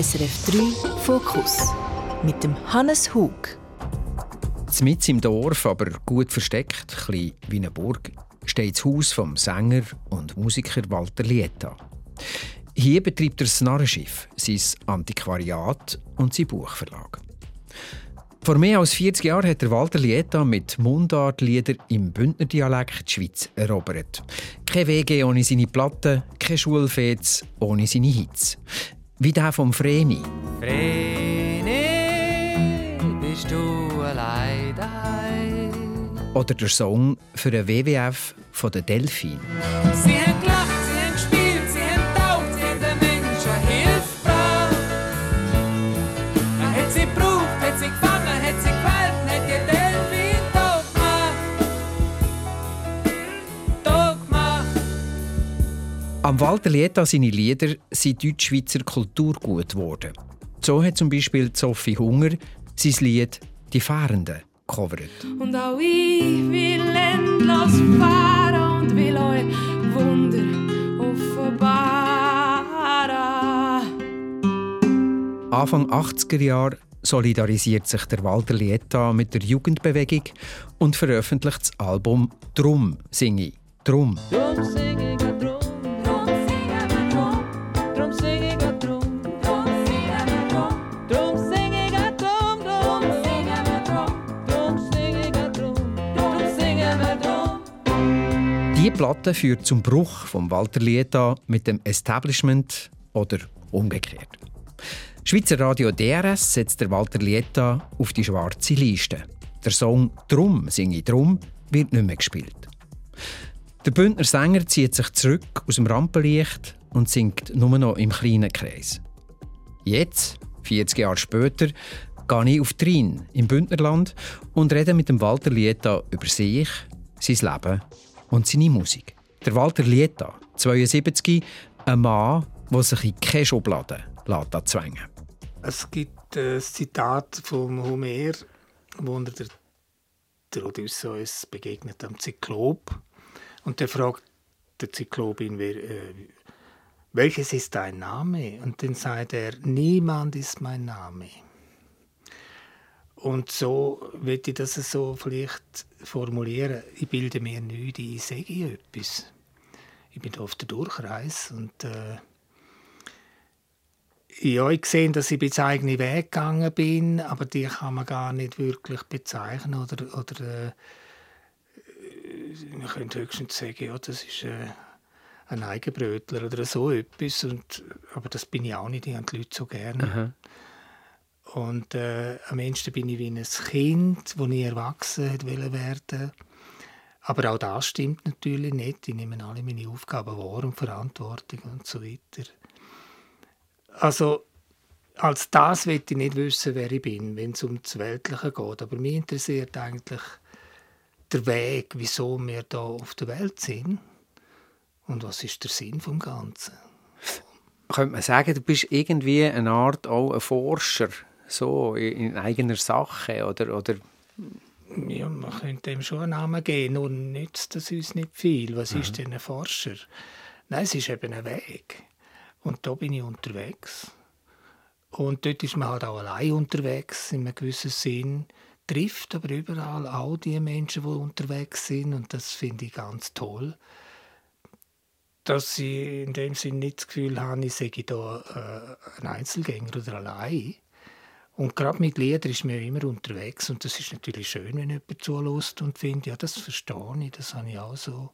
SRF 3 Fokus mit dem Hannes Hug. Mitten im Dorf, aber gut versteckt, ein wie eine Burg, steht das Haus vom Sänger und Musiker Walter Lieta. Hier betreibt er das Narrenschiff, sein Antiquariat und sein Buchverlag. Vor mehr als 40 Jahren hat Walter Lieta mit Mundartlieder im Bündnerdialekt die Schweiz erobert. Kein WG ohne seine Platten, kein Schulfets ohne seine Hits. Wie der vom Vreni. Vreni, bist du allein daheim? Oder der Song für den WWF von den Delfin. Sie Am Walter Lieta seine Lieder sind Deutschschweizer Kulturgut geworden. So hat zum Beispiel Sophie Hunger sein Lied «Die Fahrenden» gecovert. Und auch ich will endlos fahren und will euch Wunder offenbaren. Anfang 80er Jahre solidarisiert sich der Walter Lieta mit der Jugendbewegung und veröffentlicht das Album «Drum singe ich». Drum. Drum sing Die Platte führt zum Bruch von Walter Lieta mit dem Establishment oder umgekehrt. Schweizer Radio DRS setzt der Walter Lieta auf die schwarze Liste. Der Song «Drum singe drum» wird nicht mehr gespielt. Der Bündner Sänger zieht sich zurück aus dem Rampenlicht und singt nur noch im kleinen Kreis. Jetzt, 40 Jahre später, gehe ich auf Rhein im Bündnerland und rede mit dem Walter Lieta über sich, sein Leben und seine Musik. Der Walter Lieta, 72, ein Mann, der sich in keine Schublade lässt zwängen Es gibt ein Zitat vom Homer, wo er der, der Odysseus begegnet am Zyklop. Und der fragt der Zyklop ihn, wer, äh, welches ist dein Name? Und dann sagt er, niemand ist mein Name. Und so will ich das so vielleicht formulieren. Ich bilde mir nichts, ich sage etwas. Ich bin auf der Durchreise und äh, ja, ich sehe, dass ich jetzt eigenen Weg gegangen bin, aber die kann man gar nicht wirklich bezeichnen oder, oder äh, man könnte höchstens sagen, ja, das ist äh, ein Eigenbrötler oder so etwas, und, aber das bin ich auch nicht, ich habe die Leute so gerne. Und äh, am Ende bin ich wie ein Kind, das nie erwachsen hat werden Aber auch das stimmt natürlich nicht. Ich nehme alle meine Aufgaben wahr und Verantwortung und so weiter. Also als das will ich nicht wissen, wer ich bin, wenn es um das Weltliche geht. Aber mich interessiert eigentlich der Weg, wieso wir da auf der Welt sind und was ist der Sinn vom Ganzen. Könnte man sagen, du bist irgendwie eine Art auch ein Forscher, so in eigener Sache, oder, oder Ja, man könnte dem schon einen Namen geben, nur nützt das uns nicht viel. Was Mhm. ist denn ein Forscher? Nein, es ist eben ein Weg. Und da bin ich unterwegs. Und dort ist man halt auch allein unterwegs, in einem gewissen Sinn. Trifft aber überall auch die Menschen, die unterwegs sind. Und das finde ich ganz toll. Dass ich in dem Sinn nicht das Gefühl habe, ich sage da äh, ein Einzelgänger oder allein. Und gerade mit Liedern ist ja immer unterwegs. Und das ist natürlich schön, wenn jemand zulässt und findet, ja, das verstehe ich, das habe ich auch so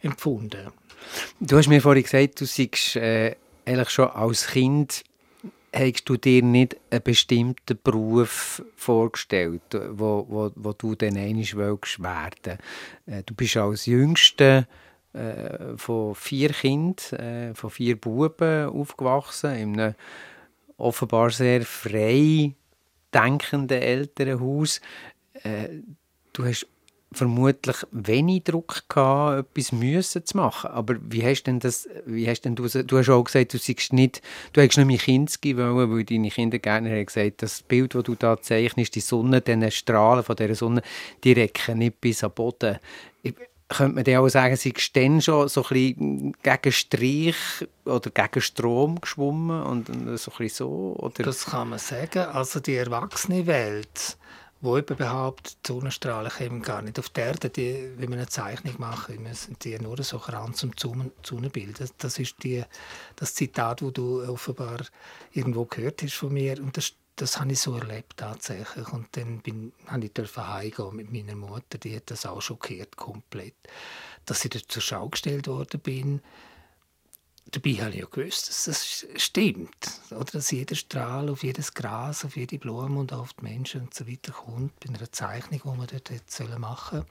empfunden. Du hast mir vorhin gesagt, du seist äh, eigentlich schon als Kind hast du dir nicht einen bestimmten Beruf vorgestellt, wo, wo, wo du dann einmal willst werden. Äh, du bist als Jüngster äh, von vier Kindern, äh, von vier Buben aufgewachsen, in einem offenbar sehr frei denkenden Elternhaus. Äh, du hast vermutlich wenig Druck gehabt, etwas müssen zu machen. Aber wie hast denn das, wie hast denn du, du hast auch gesagt, du siehst nicht, du hättest nicht mehr Kinski wollen, weil deine Kindergärtner haben gesagt, das Bild, das du da zeichnest, die Sonne, diese Strahlen von dieser Sonne, die recken nicht bis am Boden. Könnte man dann auch sagen, sie ist dann schon so ein bisschen gegen Strich oder gegen Strom geschwommen und so ein so? Oder? Das kann man sagen. Also die erwachsene Welt, wo eben behauptet, die Sonnenstrahlen kommen gar nicht auf die Erde, die, wenn wir eine Zeichnung machen, müssen die nur so ran zum Sonnenbild. Das ist die, das Zitat, das du offenbar irgendwo gehört hast von mir. Und das, das habe ich so erlebt tatsächlich. Und dann bin, ich heimgehen mit meiner Mutter, die hat das auch schockiert komplett. Dass ich dort zur Schau gestellt worden bin, dabei habe ich ja gewusst, dass das stimmt. Oder dass jeder Strahl auf jedes Gras, auf jede Blume und auf die Menschen und so weiter kommt, bei einer Zeichnung, die man dort hätte machen sollen.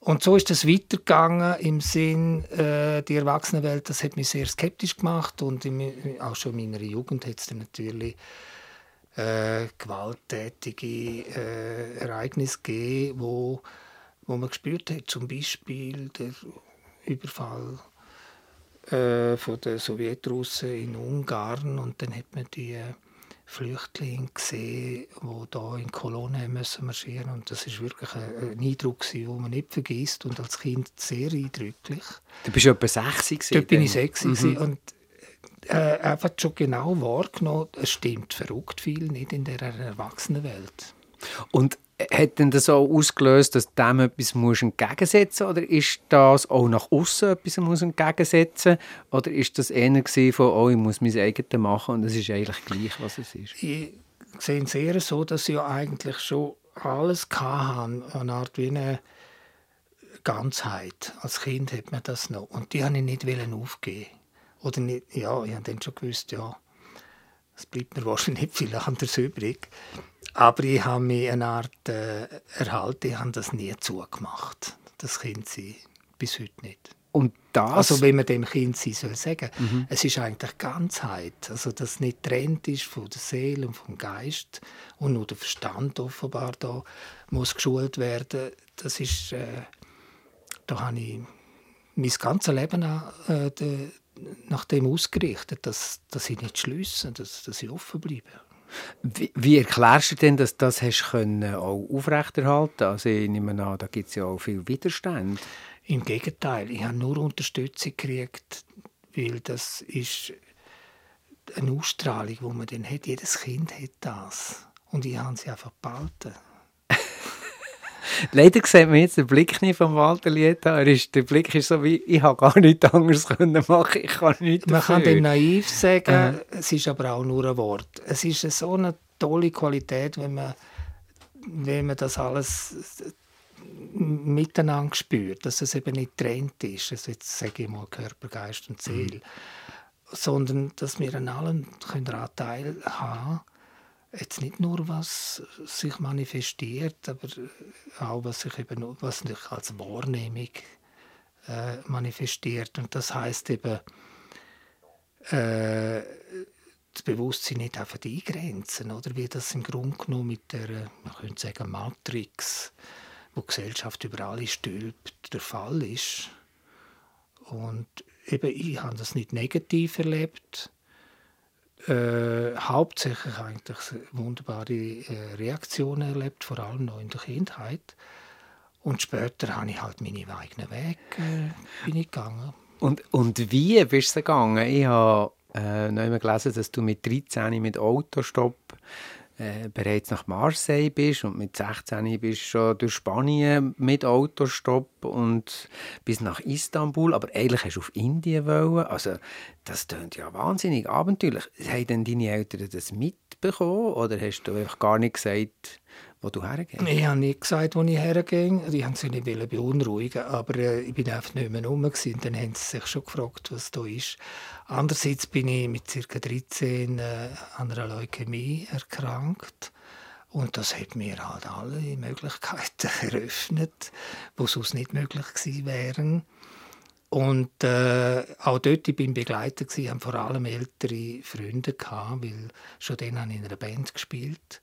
Und so ist das weitergegangen im Sinn, äh, die Erwachsenenwelt, das hat mich sehr skeptisch gemacht und in, auch schon in meiner Jugend hat es dann natürlich äh, gewalttätige äh, Ereignisse gegeben, wo, wo man gespürt hat, zum Beispiel der Überfall äh, von den Sowjetrussen in Ungarn. Und dann hat man die Flüchtlinge gesehen, die da in Kolonnen müssen marschieren. Und das ist wirklich ein, ein Eindruck, den man nicht vergisst. Und als Kind sehr eindrücklich. Du bist etwa 60 gewesen Dort bin ich sechs mhm. und äh, einfach schon genau wahrgenommen, es stimmt verrückt viel nicht in der Erwachsenenwelt. Und hat denn das auch ausgelöst, dass dem etwas musst entgegensetzen oder ist das auch nach außen etwas muss entgegensetzen Oder ist das eher von, oh, ich muss mein eigenes machen und es ist eigentlich gleich, was es ist? Ich sehe es eher so, dass ich ja eigentlich schon alles hatte, eine Art wie eine Ganzheit. Als Kind hat man das noch. Und die wollte ich nicht aufgeben. Oder nicht, ja, ich habe dann schon gewusst, ja, es bleibt mir wahrscheinlich nicht viel anderes übrig. Aber ich habe mich eine Art äh, erhalten, ich habe das nie zugemacht. Das Kind sein, bis heute nicht. Und das... Also wenn man dem Kind sein soll sagen, es ist eigentlich Ganzheit, also dass nicht trennt ist von der Seele und vom Geist und nur der Verstand offenbar da muss geschult werden. Das ist, äh, da habe ich mein ganzes Leben an, äh, nach dem ausgerichtet, dass, dass ich nicht schließe, dass, dass ich offen bleibe. Wie, wie erklärst du denn, dass du das hast können auch aufrechterhalten Also ich nehme an, da gibt es ja auch viel Widerstand. Im Gegenteil, ich habe nur Unterstützung gekriegt, weil das ist eine Ausstrahlung, die man dann hat. Jedes Kind hat das. Und ich habe sie einfach behalten. Leider sieht man jetzt den Blick nicht von Walter Lieta. Er ist, der Blick ist so wie, ich habe gar nichts anderes können machen, ich kann nichts Man kann dafür. dem naiv sagen, es ist aber auch nur ein Wort. Es ist so eine tolle Qualität, wenn man, wenn man das alles miteinander spürt, dass es eben nicht getrennt ist, also jetzt sage ich mal Körper, Geist und Seele, sondern dass wir an allem können daran teilhaben jetzt nicht nur was sich manifestiert, aber auch was sich eben was sich als Wahrnehmung äh, manifestiert. Und das heißt eben äh, das Bewusstsein nicht einfach eingrenzen, oder? Wie das im Grunde genommen mit der, äh, man könnte sagen, Matrix, wo die Gesellschaft über alle stülpt, der Fall ist. Und eben, ich habe das nicht negativ erlebt, äh, hauptsächlich eigentlich wunderbare äh, Reaktionen erlebt, vor allem noch in der Kindheit. Und später habe ich halt meine eigenen Wege äh, bin ich gegangen. Und, und wie bist du gegangen? Ich habe äh, noch einmal gelesen, dass du mit 13 mit Autostopp äh, bereits nach Marseille bist und mit 16 bist du schon durch Spanien mit Autostopp und bis nach Istanbul, aber eigentlich hast du auf Indien wollen. Also das klingt ja wahnsinnig abenteuerlich. Haben denn deine Eltern das mitbekommen oder hast du einfach gar nicht gesagt, wo du hergehst? Ich habe nicht gesagt, wo ich hergehe. Die haben sich nicht beunruhigen, aber äh, ich bin einfach nicht mehr rum. gewesen. Dann haben sie sich schon gefragt, was da ist. Andererseits bin ich mit ca. 13 äh, an einer Leukämie erkrankt. Und das hat mir halt alle Möglichkeiten eröffnet, die sonst nicht möglich gewesen wären. Und äh, auch dort ich bin begleitet gewesen, haben vor allem ältere Freunde gehabt, weil schon dann habe ich in einer Band gespielt,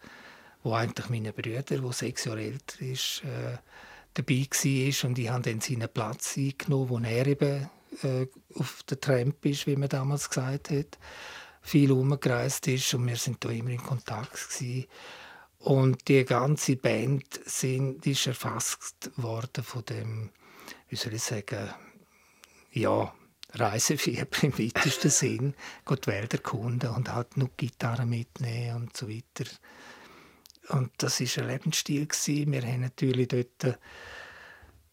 wo eigentlich meine Brüder, der sechs Jahre älter ist, äh, dabei war und ich habe dann seinen Platz eingenommen, wo er eben äh, auf der Tramp ist, wie man damals gesagt hat, viel umgereist ist und wir sind da immer in Kontakt gewesen. Und die ganze Band sind, ist erfasst worden von dem wie soll ich sagen, ja, Reisefieber im weitesten Sinn, geht die Wälder erkunden und halt nur Gitarre mitnehmen und so weiter. Und das war ein Lebensstil. Gewesen. Wir haben natürlich dort äh,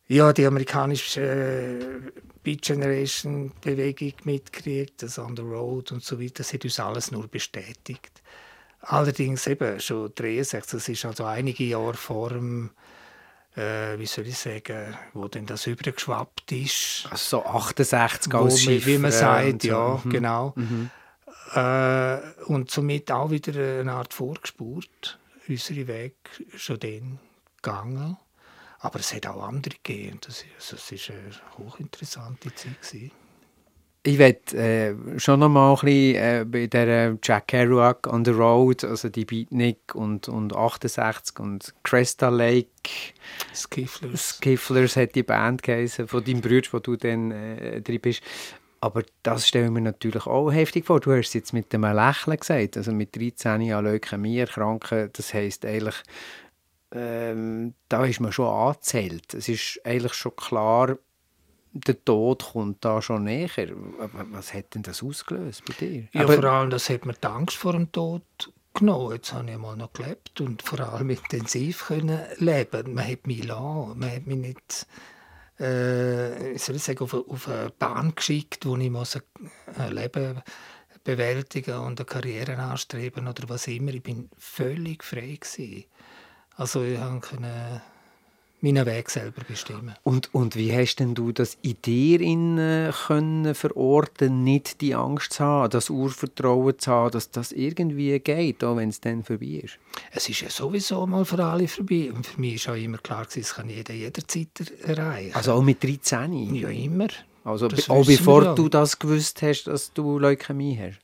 ja, die amerikanische äh, Beat Generation Bewegung mitgekriegt, das On the Road und so weiter. Das hat uns alles nur bestätigt. Allerdings eben schon 63, das ist also einige Jahre vor dem, äh, wie soll ich sagen, wo denn das übergeschwappt ist. Also so 68 Wo als Schiff. wie man äh, sagt, so. ja, Mhm. genau. Äh, und somit auch wieder eine Art Vorgespurt, unsere Weg schon dann gegangen. Aber es hat auch andere gegeben. Das, also, war eine hochinteressante Zeit. Gewesen. Ich werde äh, schon noch mal ein bisschen äh, bei der Jack Kerouac on the Road, also die Beatnik und, und 68 und Cresta Lake, Skifflers. Skifflers hat die Band geheißen, von deinem Bruder, wo du dann äh, drin bist. Aber das stellen wir natürlich auch heftig vor. Du hast es jetzt mit dem Lächeln gesagt, also mit 13 an Leukämie erkranken, das heisst eigentlich, ähm, da ist man schon angezählt. Es ist eigentlich schon klar, der Tod kommt da schon näher. Was hat denn das ausgelöst bei dir? Ja, Aber- vor allem, das hat mir die Angst vor dem Tod genommen. Jetzt habe ich mal noch gelebt und vor allem intensiv können leben. Man hat mich lassen. Man hat mich nicht äh, wie soll ich sagen, auf, eine- auf eine Bahn geschickt, wo ich muss ein Leben bewältigen und eine Karriere anstreben oder was immer. Ich bin völlig frei gewesen. Also ich konnte meinen Weg selber bestimmen. Und, und wie hast denn du das in dir in, äh, können verorten, nicht die Angst zu haben, das Urvertrauen zu haben, dass das irgendwie geht, auch wenn es dann vorbei ist? Es ist ja sowieso mal für alle vorbei. Und für mich war auch immer klar, es kann jeder jederzeit er- erreichen. Also auch mit 13? ja, immer. Also das auch bevor ja. du das gewusst hast, dass du Leukämie hast?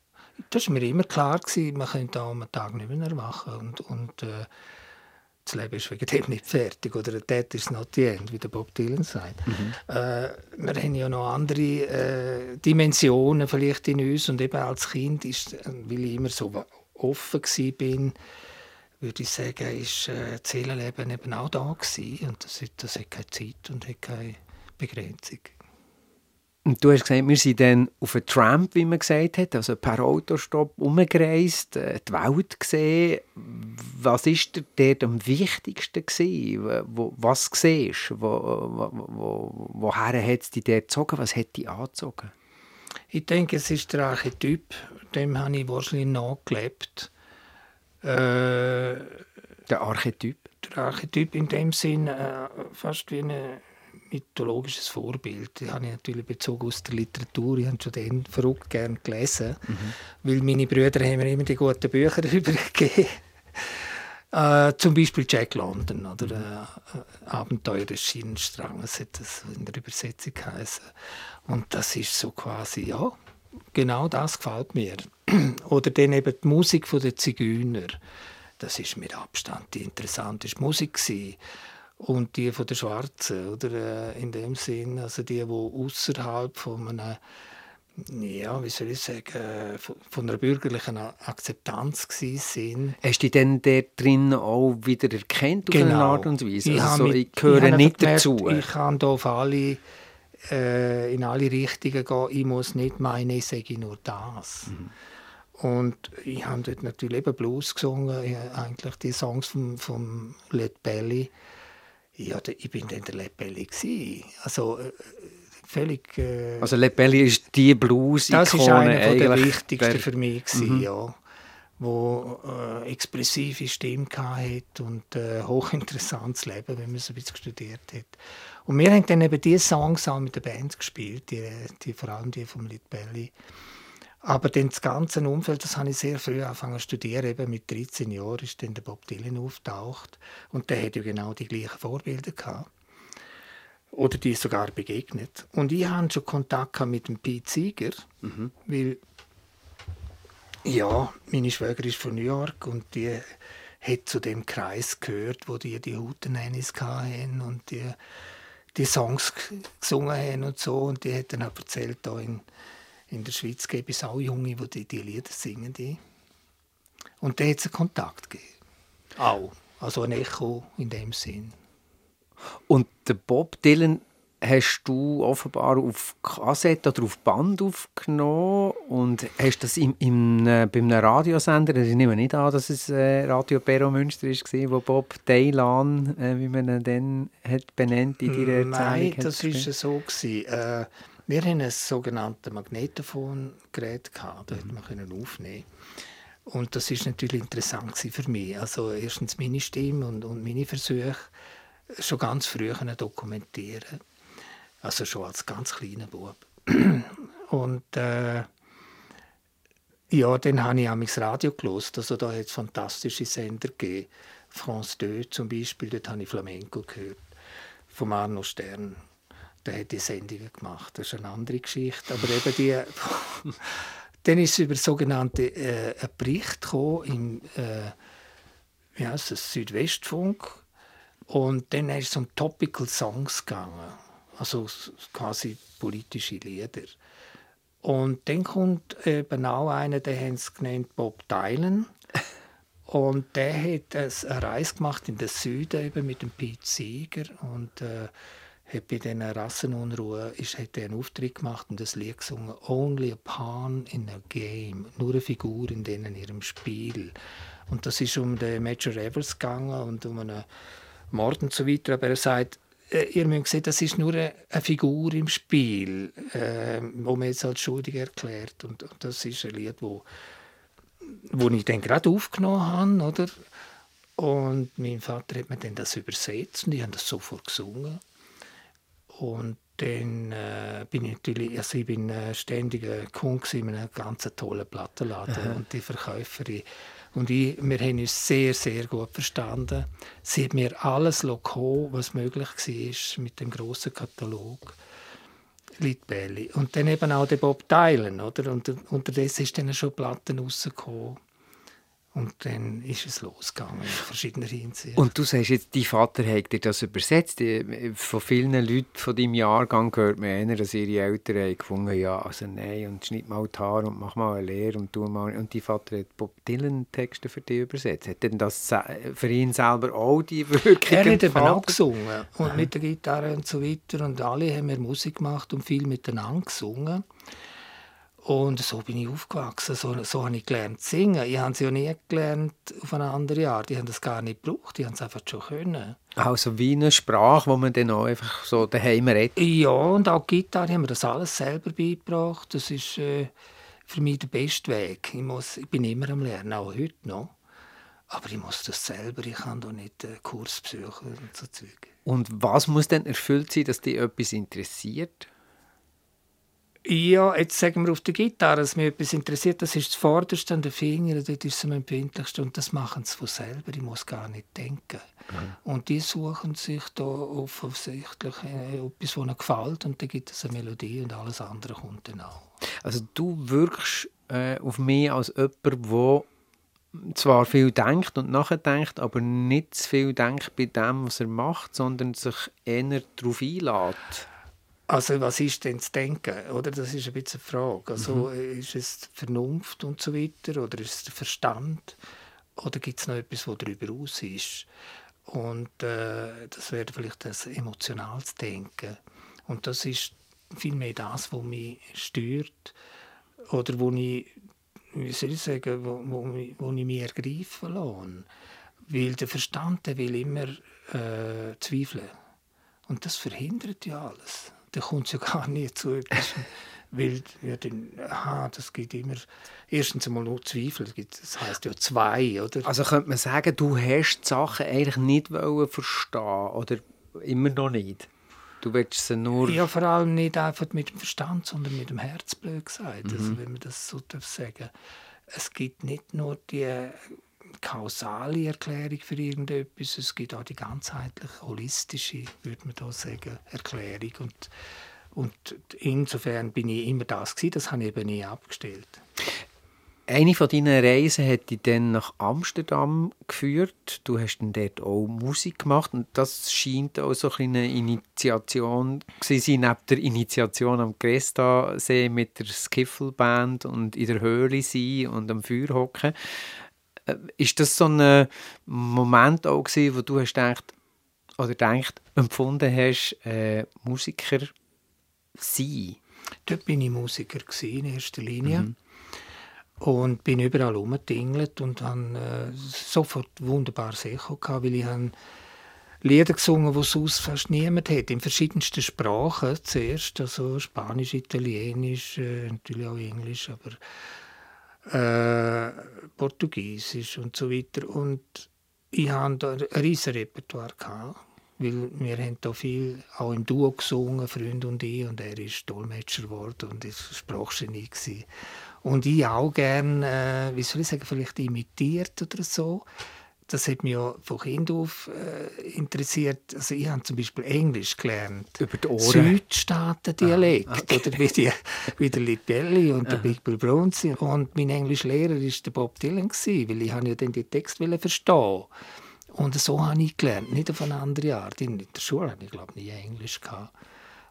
Das war mir immer klar, gewesen, man könnte auch am Tag nicht mehr erwachen. Und, und äh, das Leben ist wegen dem nicht fertig. Oder «That is not the end», wie der Bob Dylan sagt. Äh, wir haben ja noch andere äh, Dimensionen vielleicht in uns. Und eben als Kind, ist, äh, weil ich immer so offen war, würde ich sagen, ist äh, das Seelenleben eben auch da gewesen. Und das, hat- das hat keine Zeit und hat keine Begrenzung. Und du hast gesagt, wir sind dann auf einen Tramp, wie man gesagt hat, also per Autostopp umgereist, äh, die Welt gesehen. Was war dir dort am wichtigsten? Gewesen? Was siehst du? Wo, wo, wo, woher hat es dich dort gezogen? Was hat dich angezogen? Ich denke, es ist der Archetyp, dem habe ich wahrscheinlich nachgelebt. Äh, Der Archetyp? der Archetyp in dem Sinn äh, fast wie ein mythologisches Vorbild. Die habe ich natürlich bezogen aus der Literatur. Ich habe schon den verrückt gern gelesen, weil meine Brüder haben mir immer die guten Bücher darüber gegeben. Äh, zum Beispiel Jack London oder äh, äh, Abenteuer des Schienenstranges hat das in der Übersetzung geheißen. Und das ist so quasi, ja, genau das gefällt mir. oder dann eben die Musik von der Zigeuner. Das ist mit Abstand die interessanteste Musik gewesen. Und die von der Schwarzen, oder äh, in dem Sinn, also die, die außerhalb von einem ja, wie soll ich sagen, äh, von, einer bürgerlichen Akzeptanz sind. Hast du dich dann dort drin auch wieder erkannt auf eine Art und Weise? Genau. Ich Also so, habe ich mit- gehöre ich nicht gemerkt, dazu. Ich kann da auf alle, äh, in alle Richtungen gehen. Ich muss nicht meinen, ich sage nur das. Mhm. Und ich habe dort natürlich eben Blues gesungen, eigentlich die Songs von vom Led Belly. Ja, ich bin dann der Belly gsi. Also äh, völlig. Äh, also Le Belli ist die Blues-Ikone das ist einer von der wichtigsten für mich gewesen, ja, wo äh, expressive Stimme hat und äh, hochinteressantes Leben, wenn man so ein bisschen studiert hat. Und wir haben dann eben diese Songs auch mit der Band gespielt, die, die vor allem die vom Lit Belly. Aber dann das ganze Umfeld, das habe ich sehr früh angefangen zu studieren. Eben mit 13 Jahren ist dann der Bob Dylan auftaucht und der hat ja genau die gleichen Vorbilder gehabt oder die sogar begegnet. Und ich hatte schon Kontakt mit dem Pete Seeger, weil ja, meine Schwägerin ist von New York und die hat zu dem Kreis gehört, wo die die Houtenannies hatten und die, die Songs gesungen haben und so. Und die hat dann auch erzählt, da in, in der Schweiz gibt es auch Junge, die die, die Lieder singen. Die. Und da hat es einen Kontakt gegeben. Auch. Also ein Echo in dem Sinn. Und der Bob Dylan hast du offenbar auf Kassette oder auf Band aufgenommen und hast das im, im, äh, bei einem Radiosender, ich nehme nicht an, dass es äh, Radio Perro Münster war, wo Bob Dylan, äh, wie man ihn dann hat benannt in deiner Erzählung Nein, das war so. Gewesen. Äh, wir hatten ein sogenanntes Magnetophongerät, gehabt, da Mhm. konnte man aufnehmen. Und das war natürlich interessant für mich. Also erstens meine Stimme und, und meine Versuche schon ganz früh dokumentieren. Also schon als ganz kleiner Bub. Und äh, ja, dann habe ich auch das Radio gelost. Also da hat es fantastische Sender gegeben. France 2 zum Beispiel, dort habe ich Flamenco gehört. Von Arno Stern. Der hat die Sendungen gemacht. Das ist eine andere Geschichte. Aber eben die... dann ist es über sogenannte äh, einen Bericht im äh, wie heißt es, Südwestfunk. Und dann ist es um Topical Songs gegangen. Also quasi politische Lieder. Und dann kommt eben auch einer, den haben sie genannt Bob Dylan. Und der hat eine Reise gemacht in den Süden eben mit dem Pete Seeger und äh, hat bei diesen Rassenunruhe ist, hat einen Auftritt gemacht und das Lied gesungen «Only a pawn in a game», nur eine Figur in denen ihrem Spiel. Und das ist um den Major Evers gegangen und um einen Mord und so weiter, aber er sagt, äh, ihr müsst sehen, das ist nur eine, eine Figur im Spiel, äh, wo man jetzt als schuldig erklärt und, und das ist ein Lied, wo wo ich dann gerade aufgenommen habe, oder? Und mein Vater hat mir dann das übersetzt und ich habe das sofort gesungen. Und dann äh, bin ich natürlich, also ich bin äh, ständiger Kunde gewesen in einem ganz tollen Plattenladen und die Verkäuferin und ich, wir haben uns sehr, sehr gut verstanden. Sie hat mir alles kommen, was möglich war mit dem grossen Katalog. Litbelli. Und dann eben auch der Bob Dylan, oder? Und unterdessen ist dann schon Platten rausgekommen. Und dann ist es losgegangen in verschiedener Hinsicht. Und du sagst jetzt, dein Vater hat dir das übersetzt. Die- Von vielen Leuten von deinem Jahrgang hört man eher, dass ihre Eltern haben gefunden ja, also nein, und schneid mal die Haare und mach mal eine Lehre und tu mal. Und dein Vater hat Bob Dylan Texte für dich übersetzt. Hat denn das für ihn selber auch die Wirkung er hat eben auch gesungen. Und mit der Gitarre und so weiter. Und alle haben wir Musik gemacht und viel miteinander gesungen. Und so bin ich aufgewachsen. So, so habe ich gelernt zu singen. Ich habe es ja nie gelernt auf eine andere Art. Die haben das gar nicht gebraucht. Die haben es einfach schon können. Also wie eine Sprache, wo man dann auch einfach so daheim redet. Ja, und auch die Gitarre haben mir das alles selber beigebracht. Das ist äh, für mich der beste Weg. Ich, muss, ich bin immer am Lernen, auch heute noch. Aber ich muss das selber, ich kann doch nicht äh, Kurs besuchen und so Zeug. Und was muss denn erfüllt sein, dass dich etwas interessiert? Ja, jetzt sagen wir auf der Gitarre, dass mich etwas interessiert, das ist das Vorderste an den Fingern, dort ist es am empfindlichsten und das machen sie von selber, ich muss gar nicht denken. Und die suchen sich da offensichtlich äh, etwas, was ihnen gefällt und dann gibt es eine Melodie und alles andere kommt dann auch. Also du wirkst äh, auf mich als jemand, der zwar viel denkt und nachdenkt, aber nicht zu viel denkt bei dem, was er macht, sondern sich eher darauf einlädt. Also was ist denn zu denken? Oder? Das ist ein bisschen eine Frage. Also, äh, Ist es Vernunft und so weiter? Oder ist es der Verstand? Oder gibt es noch etwas, was darüber aus ist? Und äh, das wäre vielleicht das emotionales Denken. Und das ist vielmehr das, was mich stört. Oder wo ich, wie soll ich sagen, wo, wo, mich- wo ich mich ergreifen lasse. Weil der Verstand der will immer äh, zweifeln. Und das verhindert ja alles. Da kommt es ja gar nicht zu etwas. Weil ja, dann, aha, das gibt immer erstens einmal nur Zweifel. Das heißt ja zwei, oder? Also könnte man sagen, du hast die Sachen eigentlich nicht wollen verstehen oder immer noch nicht. Du willst sie nur... Ja, vor allem nicht einfach mit dem Verstand, sondern mit dem Herz, blöd gesagt. Also, wenn man das so darf sagen Es gibt nicht nur die kausale Erklärung für irgendetwas, es gibt auch die ganzheitliche, holistische, würde man da sagen, Erklärung. Und, und insofern bin ich immer das gewesen, das habe ich eben nie abgestellt. Eine von deinen Reisen hat dich dann nach Amsterdam geführt. Du hast dann dort auch Musik gemacht und das scheint auch so eine Initiation zu sein, neben der Initiation am Cresta-See mit der Skiffle-Band und in der Höhle sein und am Feuer hocken. Äh, Ist das so ein Moment auch gewesen, wo du hast gedacht, oder denkt, empfunden hast, äh, Musiker sein? Dort bin ich Musiker in erster Linie. Und bin überall rumgetingelt und habe äh, sofort wunderbar Echo gehabt, weil ich habe Lieder gesungen, die sonst fast niemand hat, in verschiedensten Sprachen zuerst, also Spanisch, Italienisch, äh, natürlich auch Englisch, aber äh, Portugiesisch und so weiter. Und ich hatte ein riesiges Repertoire, gehabt, weil wir haben da viel auch im Duo gesungen, Freund und ich, und er ist Dolmetscher geworden und ist Sprachgenie gewesen. Und ich auch gerne, äh, wie soll ich sagen, vielleicht imitiert oder so. Das hat mich ja von Kind auf äh, interessiert. Also ich habe zum Beispiel Englisch gelernt. Über die Ohren? Südstaaten-Dialekt. Ah, okay. Oder wie, die, wie der Lipelli und der Big Bill Bronzy. Und mein Englischlehrer war der Bob Dylan, weil ich ja dann die Texte verstehen Und so habe ich gelernt, nicht auf eine andere Art. In der Schule habe ich, glaube nie Englisch. Gehabt.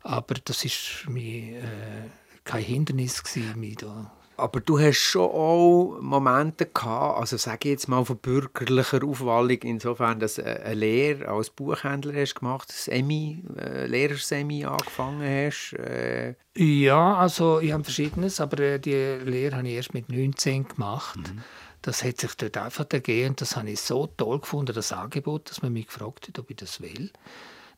Aber das war mich äh, kein Hindernis, gewesen, mich da Aber du hast schon auch Momente gehabt, also sage ich jetzt mal von bürgerlicher Aufwallung, insofern, dass du eine Lehre als Buchhändler hast gemacht, das Semi, äh, Lehrersemi angefangen hast. Äh, Ja, also ich habe verschiedenes, aber äh, die Lehre habe ich erst mit 19 gemacht. Das hat sich dort einfach ergeben und das habe ich so toll gefunden, das Angebot, dass man mich gefragt hat, ob ich das will.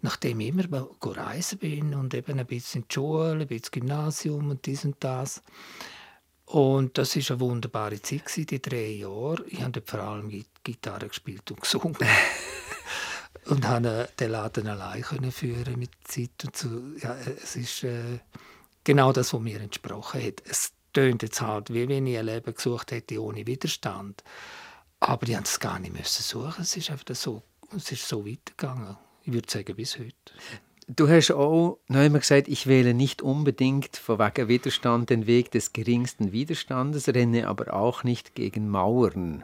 Nachdem ich immer reisen bin und eben ein bisschen in die Schule, ein bisschen Gymnasium und dies und das. Und das war eine wunderbare Zeit, gewesen, die drei Jahre. Ich habe vor allem Git- Gitarre gespielt und gesungen. und habe den Laden allein können führen mit Zeit und so. Ja, es ist äh, genau das, was mir entsprochen hat. Es tönt jetzt halt, wie wenn ich ein Leben gesucht hätte ohne Widerstand. Aber ich musste es gar nicht müssen suchen. Es ist einfach so, es ist so weitergegangen. Ich würde sagen, bis heute. Du hast auch noch immer gesagt, ich wähle nicht unbedingt von wegen Widerstand den Weg des geringsten Widerstandes, renne aber auch nicht gegen Mauern.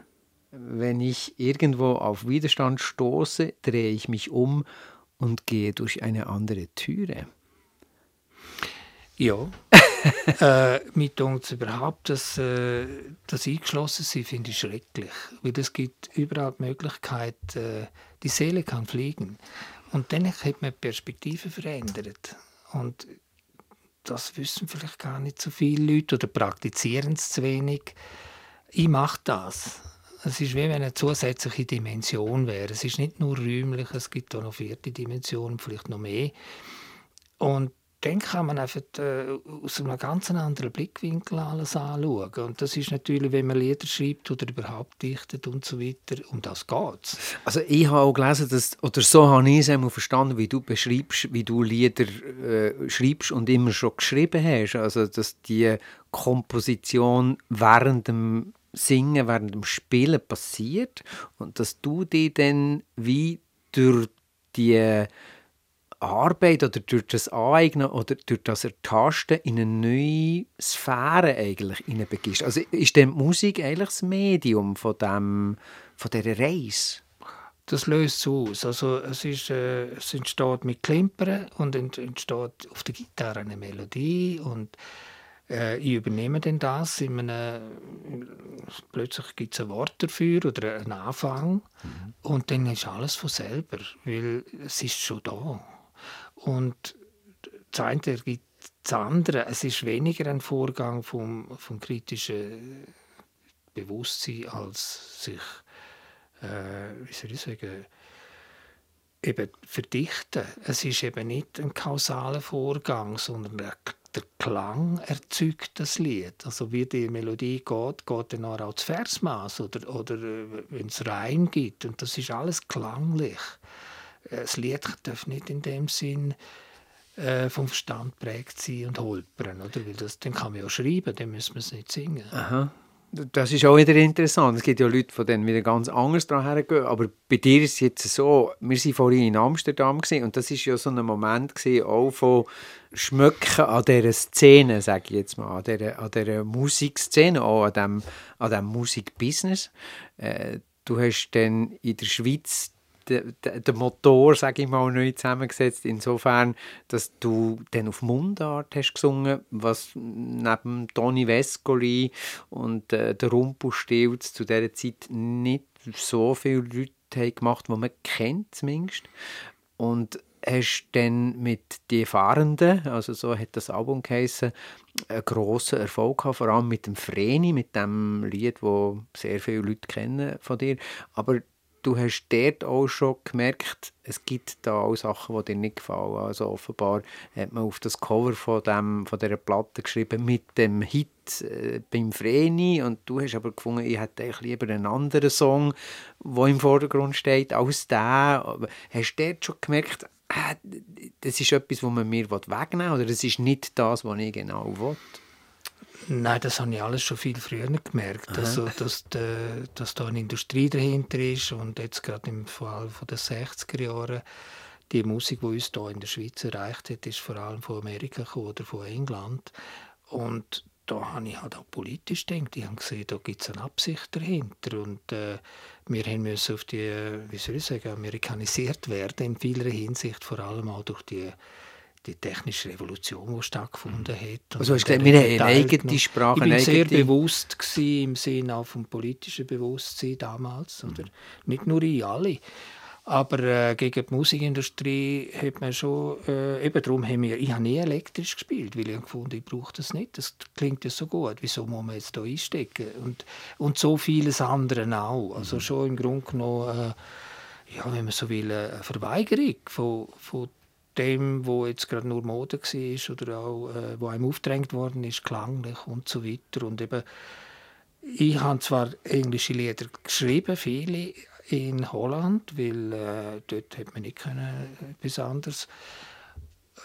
Wenn ich irgendwo auf Widerstand stoße, drehe ich mich um und gehe durch eine andere Türe. Ja. äh, mir tut es überhaupt, dass äh, das eingeschlossen sein, finde ich schrecklich. Weil es gibt überall die Möglichkeit, äh, die Seele kann fliegen. Und dann hat man die Perspektive verändert. Und das wissen vielleicht gar nicht so viele Leute oder praktizieren es zu wenig. Ich mache das. Es ist wie wenn eine zusätzliche Dimension wäre. Es ist nicht nur räumlich, es gibt auch noch vierte Dimensionen, vielleicht noch mehr. Und dann kann man einfach äh, aus einem ganz anderen Blickwinkel alles anschauen. Und das ist natürlich, wenn man Lieder schreibt oder überhaupt dichtet und so weiter, um das geht es. Also ich habe auch gelesen, dass, oder so habe ich es einmal verstanden, wie du beschreibst, wie du Lieder äh, schreibst und immer schon geschrieben hast. Also dass die Komposition während dem Singen, während dem Spielen passiert und dass du dich dann wie durch die Arbeit oder durch das Aneignen oder durch das Ertasten in eine neue Sphäre eigentlich hineinbegibst. Also ist denn Musik eigentlich das Medium von, dem, von dieser Reise? Das löst es aus. Also es, ist, äh, es entsteht mit Klimpern und ent entsteht auf der Gitarre eine Melodie und äh, ich übernehme dann das in einem, plötzlich gibt es ein Wort dafür oder einen Anfang und dann ist alles von selber, weil es ist schon da. Und das eine ergibt das andere. Es ist weniger ein Vorgang vom, vom kritischen Bewusstsein, als sich äh, wie soll ich sagen, eben verdichten. Es ist eben nicht ein kausaler Vorgang, sondern der, Klang erzeugt das Lied. Also wie die Melodie geht, geht dann auch das Versmaß oder, oder wenn es Reim gibt. Und das ist alles klanglich. Das Lied darf nicht in dem Sinn äh, vom Verstand prägt sein und holpern, oder? Weil das, dann kann man ja schreiben, dann müssen wir es nicht singen. Aha. Das ist auch wieder interessant. Es gibt ja Leute, die dann wieder ganz anders daran hergehen. Aber bei dir ist es jetzt so, wir waren vorhin in Amsterdam und das ist ja so ein Moment auch von Schmöcken an dieser Szene, sage ich jetzt mal, an dieser, an dieser Musikszene, auch an dem, an dem Musikbusiness. Äh, du hast dann in der Schweiz den, Motor, sage ich mal, neu zusammengesetzt, insofern, dass du dann auf Mundart hast gesungen, was neben Toni Vescoli und äh, der Rumpelstilz zu dieser Zeit nicht so viele Leute haben gemacht, die man kennt zumindest. und hast dann mit «Die Fahrenden», also so hat das Album geheißen, einen grossen Erfolg gehabt, vor allem mit dem «Vreni», mit dem Lied, wo sehr viele Leute kennen von dir. Aber du hast dort auch schon gemerkt, es gibt da auch Sachen, die dir nicht gefallen. Also offenbar hat man auf das Cover von, dem, von dieser Platte geschrieben mit dem Hit äh, beim Vreni und du hast aber gefunden, ich hätte lieber einen anderen Song, der im Vordergrund steht, als der. Hast du dort schon gemerkt, äh, das ist etwas, was man mir wegnehmen will oder das ist nicht das, was ich genau will? Nein, das habe ich alles schon viel früher gemerkt. Also, dass, de, dass da eine Industrie dahinter ist und jetzt gerade im Fall von den 60er Jahren die Musik, die uns hier in der Schweiz erreicht hat, ist vor allem von Amerika oder von England. Und da habe ich halt auch politisch gedacht. Ich habe gesehen, da gibt es eine Absicht dahinter. Und äh, wir haben müssen auf die, wie soll ich sagen, amerikanisiert werden in vieler Hinsicht, vor allem auch durch die die technische Revolution, die stattgefunden hat. Also hast du gesagt, wir haben eine eigene Sprache. Ich war sehr bewusst gewesen, im Sinne auch vom politischen Bewusstsein damals. Oder? Nicht nur ich, alle. Aber äh, gegen die Musikindustrie hat man schon, äh, eben darum haben wir, ich habe nie elektrisch gespielt, weil ich gefunden, ich brauche das nicht, das klingt ja so gut, wieso muss man jetzt da einstecken? Und, und so vieles andere auch. Also schon im Grunde genommen, äh, ja, wenn man so will, eine Verweigerung von, von dem, wo jetzt gerade nur Mode war oder auch, äh, wo einem aufgedrängt worden ist, klanglich und so weiter. Und eben, ich habe zwar englische Lieder geschrieben, viele in Holland, weil äh, dort hat man nicht können, etwas anderes.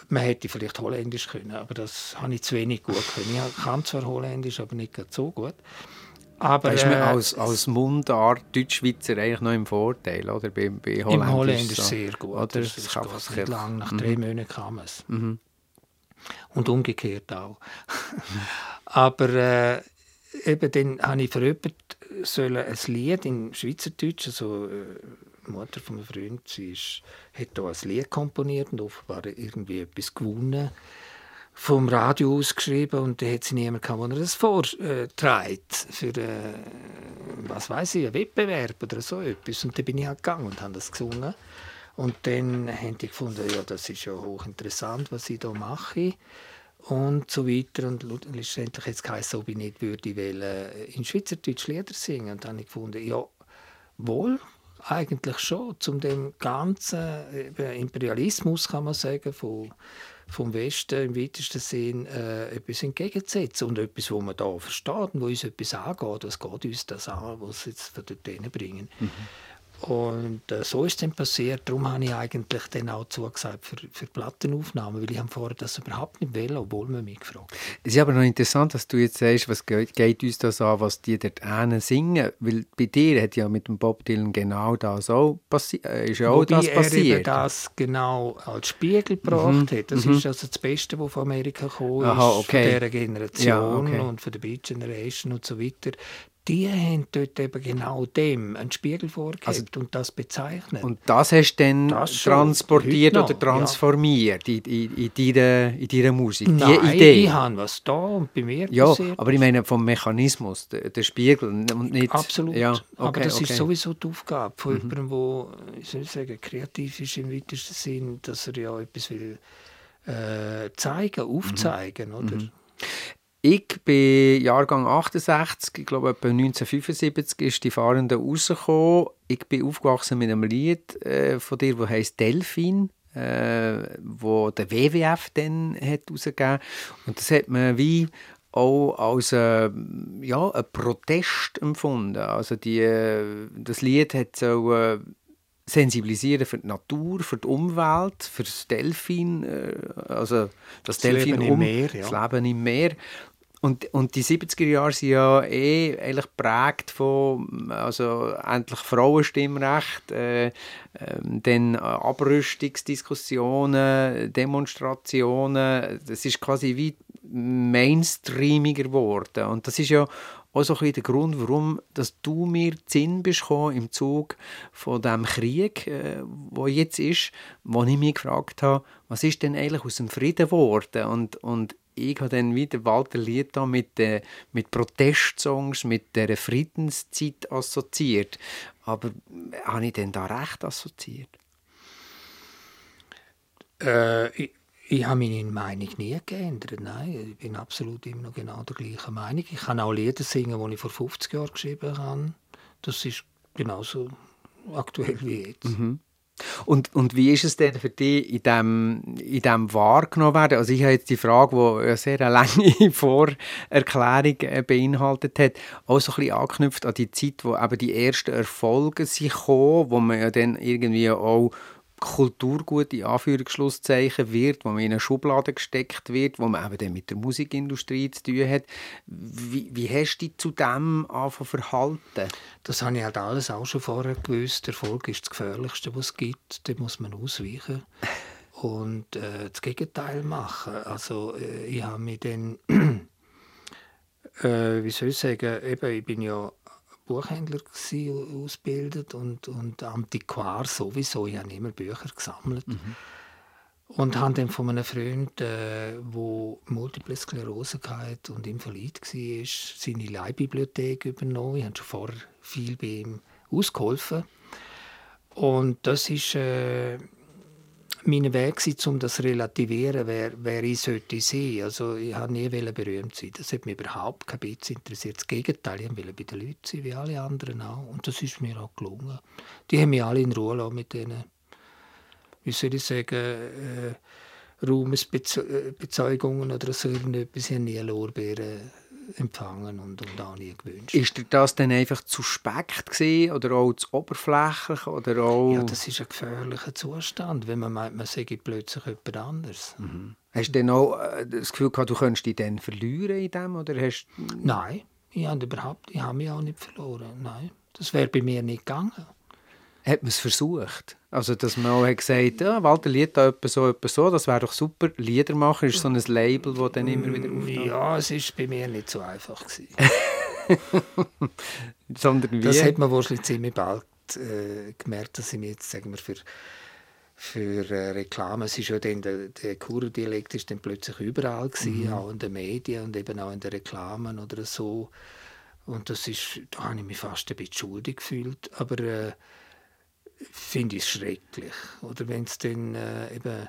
Man hätte vielleicht Holländisch können, aber das habe ich zu wenig gut können. Ich kann zwar Holländisch, aber nicht so gut. Aber Da ist man äh, als, als Mundart Deutschschweizer eigentlich noch im Vorteil, oder? Bei, bei Im Holländisch Holländisch so. sehr gut. Oder? Das, Das kann fast nicht lang. Nach Mhm. drei Monaten kam es. Mhm. Und umgekehrt auch. Aber äh, eben dann habe ich für jemanden sollen ein Lied in Schweizerdeutsch, also äh, die Mutter von einem Freund, sie ist, hat da ein Lied komponiert und offenbar irgendwie etwas gewonnen vom Radio ausgeschrieben und da hat sie niemand gehabt, der das vorträgt für äh, was weiß ich, einen Wettbewerb oder so etwas. Und dann bin ich halt gegangen und habe das gesungen. Und dann haben die gefunden, ja, das ist ja hochinteressant, was ich da mache und so weiter. Und letztendlich hat es geheißen, ob ich nicht würde wollen, äh, in Schweizerdeutsch Lieder singen. Und dann habe ich gefunden, ja, wohl, eigentlich schon, zum dem ganzen eben Imperialismus, kann man sagen, von, vom Westen im weitesten Sinn äh, etwas entgegenzusetzen und etwas, wo man da versteht und wo uns etwas angeht, was geht uns das an, was jetzt von dort bringen. Und äh, so ist es dann passiert. Darum habe ich eigentlich dann auch zugesagt für, für Plattenaufnahmen, weil ich habe vorher das überhaupt nicht will, obwohl man mich gefragt hat. Es ist aber noch interessant, dass du jetzt sagst, was geht, geht uns das an, was die dort hinten singen. Weil bei dir hat ja mit dem Bob Dylan genau das auch passiert. Äh, ist ja auch Wobei das er passiert. das genau als Spiegel gebracht hat. Das ist also das Beste, was von Amerika gekommen ist, Aha, okay. von dieser Generation Ja, okay. und von der Beat Generation und so weiter. Die haben dort eben genau dem einen Spiegel vorgehabt und das bezeichnet. Und das hast du dann Das transportiert oder transformiert in, in, in, deiner, in deiner Musik. Nein, die Idee. ich habe was da und bei mir ja, aber ich meine vom Mechanismus, der, der Spiegel und nicht... Absolut. Ja, okay, Aber das okay. Mhm. ist sowieso die Aufgabe von jemandem, der, ich soll sagen, kreativ ist im weitesten Sinn, dass er ja etwas will äh, zeigen, aufzeigen, oder? Ich bin Jahrgang 68, ich glaube etwa 1975 ist die Fahrende rausgekommen. Ich bin aufgewachsen mit einem Lied äh, von dir, das heißt Delfin, äh, wo der WWF dann hat rausgegeben. Und das hat man wie auch als äh, ja, ein Protest empfunden. Also die, äh, das Lied hat so äh, sensibilisieren für die Natur, für die Umwelt, für das Delfin, äh, also das, Das Delfin Leben im um, Meer, ja. das Leben im Meer. Und, und die 70er Jahre sind ja eh eigentlich geprägt von also endlich Frauenstimmrecht, äh, ähm, dann äh, Abrüstungsdiskussionen, Demonstrationen. Das ist quasi wie mainstreamiger geworden. Und das ist ja auch so ein bisschen der Grund, warum dass du mir Sinn bist gekommen im Zug von dem Krieg, äh, jetzt ist, wo ich mich gefragt habe, was ist denn eigentlich aus dem Frieden geworden? Und, und ich habe dann wieder Walter Lied da mit, äh, mit Protestsongs, mit der Friedenszeit assoziiert. Aber äh, habe ich denn da recht assoziiert? Äh, ich, ich habe meine Meinung nie geändert. Nein, ich bin absolut immer noch genau der gleichen Meinung. Ich kann auch Lieder singen, die ich vor 50 Jahren geschrieben habe. Das ist genauso aktuell wie jetzt. Und, und wie ist es denn für dich in dem, in dem wahrgenommen werden? Also ich habe jetzt die Frage, die eine sehr lange Vorerklärung äh, beinhaltet hat, auch so ein bisschen anknüpft an die Zeit, wo eben die ersten Erfolge sind gekommen, wo man ja dann irgendwie auch Kulturgut in Anführungsschlusszeichen wird, wo man in eine Schublade gesteckt wird, wo man eben dann mit der Musikindustrie zu tun hat. Wie, wie hast du dich zu dem verhalten? Das habe ich halt alles auch schon vorher gewusst. Erfolg ist das Gefährlichste, was es gibt. Dem muss man ausweichen und äh, das Gegenteil machen. Also äh, ich habe mich dann, äh, wie soll ich sagen, eben, ich bin ja Buchhändler gsi, ausgebildet und, und Antiquar sowieso. Ich habe immer Bücher gesammelt. Und habe dann von einem Freund, der äh, wo Multiple Sklerose hatte und Invalid war, seine Leihbibliothek übernommen. Ich habe schon vorher viel bei ihm ausgeholfen. Und das ist äh, mein Weg, gewesen, um das zu relativieren, wer, wer ich sollte sein. Also ich wollte nie berühmt sein. Das hat mich überhaupt kein bisschen interessiert. Das Gegenteil, ich wollte bei den Leuten sein, wie alle anderen auch. Und das ist mir auch gelungen. Die haben mich alle in Ruhe lassen mit denen wie soll ich sagen, äh, Ruhmesbezeugungen oder so irgendetwas. Ich habe nie Lorbeeren empfangen und, und auch nie gewünscht. Ist dir das dann einfach zu speckt gewesen, oder auch zu oberflächlich oder auch... ja, das ist ein gefährlicher Zustand, wenn man meint, man sei plötzlich jemand anderes. Hast du dann auch äh, das Gefühl gehabt, du könntest dich dann verlieren in dem, oder hast Nein, ich habe überhaupt, ich habe mich auch nicht verloren. Nein, das wäre bei mir nicht gegangen. Hat man es versucht? Also, dass man auch hat gesagt ja, Walter Lied da etwa so, etwa so, das wäre doch super. Liedermacher ist so ein Label, das dann immer wieder auftaucht. Ja, es ist bei mir nicht so einfach gewesen. Sondern wie? Das hat man wahrscheinlich ziemlich bald äh, gemerkt, dass ich mich jetzt, sagen wir, für, für äh, Reklame, es ist ja dann, der, der Kurdialekt ist dann plötzlich überall gewesen, auch in den Medien und eben auch in den Reklamen oder so. Und das ist, da habe ich mich fast ein bisschen schuldig gefühlt, aber äh, finde ich es schrecklich. Oder wenn es dann äh, eben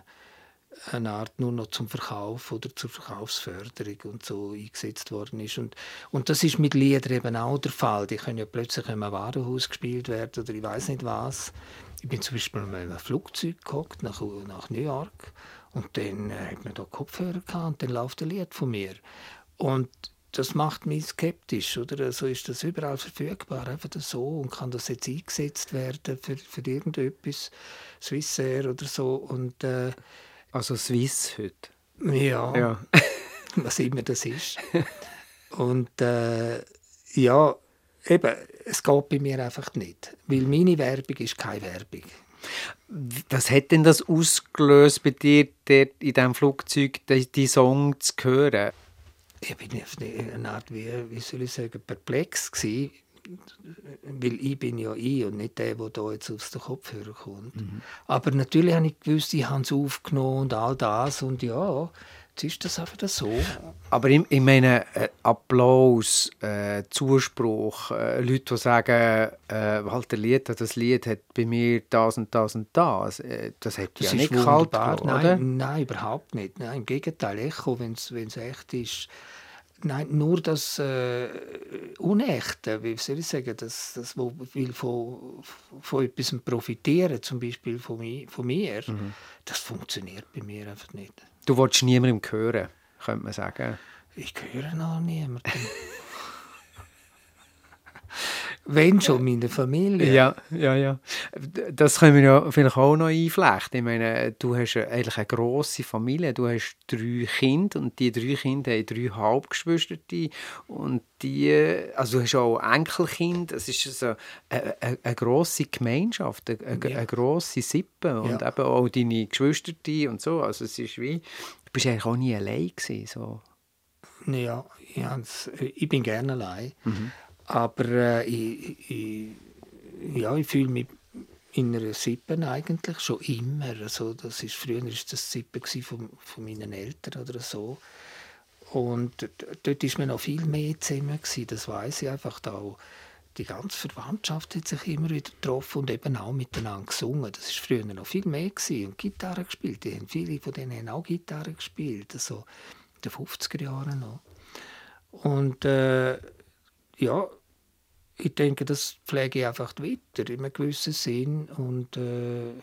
eine Art nur noch zum Verkauf oder zur Verkaufsförderung und so eingesetzt worden ist. Und, und das ist mit Liedern eben auch der Fall. Die können ja plötzlich in einem Warenhaus gespielt werden oder ich weiß nicht was. Ich bin zum Beispiel mal in einem Flugzeug gehockt nach, nach New York und dann äh, hat man da Kopfhörer gehabt und dann läuft ein Lied von mir. Und das macht mich skeptisch, oder? So ist das überall verfügbar, einfach so und kann das jetzt eingesetzt werden für, für irgendetwas, Swissair oder so und äh, Also Swiss heute. ja, Ja. was immer das ist. Und äh, ja, eben, es geht bei mir einfach nicht. Weil meine Werbung ist keine Werbung. Was hat denn das ausgelöst bei dir, in diesem Flugzeug, die Song zu hören? Ich bin auf eine Art, wie, wie soll ich sagen, perplex gewesen, weil ich bin ja ich und nicht der, der da jetzt aus den Kopfhörer kommt. Aber natürlich habe ich gewusst, ich habe es aufgenommen und all das und ja, ist das einfach so. Aber ich, ich meine, äh, Applaus, äh, Zuspruch, äh, Leute, die sagen, äh, Walter Lied, das Lied hat bei mir das und das und das, äh, das hat Das ja nicht kalt? Nein, nein, überhaupt nicht. Nein, Im Gegenteil, Echo, wenn es echt ist. Nein, nur das äh, Unechte, wie soll ich sagen, das, das wo will von, von etwas profitieren, zum Beispiel von, mi, von mir, Mhm. das funktioniert bei mir einfach nicht. Du willst niemandem hören, könnte man sagen. Ich höre noch niemanden. Wenn schon meine Familie. Ja, ja, ja. Das können wir ja vielleicht auch noch einflechten. Ich meine, du hast eigentlich eine grosse Familie. Du hast drei Kinder und die drei Kinder haben drei Halbgeschwister. Und die, also du hast auch Enkelkind. Es ist so eine, eine, eine grosse Gemeinschaft, eine, eine, Ja. eine grosse Sippe. Und Ja. eben auch deine Geschwister und so. Also es ist wie, du bist eigentlich auch nie allein gewesen. So. Ja, ich, ich bin gerne allein. Aber äh, ich, ich, ja, ich fühle mich in einer Sippe eigentlich schon immer. Also, das ist, früher war das Sippe gsi von, von meinen Eltern oder so. Und dort war man noch viel mehr zusammen. Das weiß ich einfach. Da, die ganze Verwandtschaft hat sich immer wieder getroffen und eben auch miteinander gesungen. Das war früher noch viel mehr gewesen. und Gitarre gespielt. Die haben, viele von denen haben auch Gitarre gespielt, also in den 50er Jahren noch. Und äh, ja, ich denke, das pflege ich einfach weiter in einem gewissen Sinn und äh,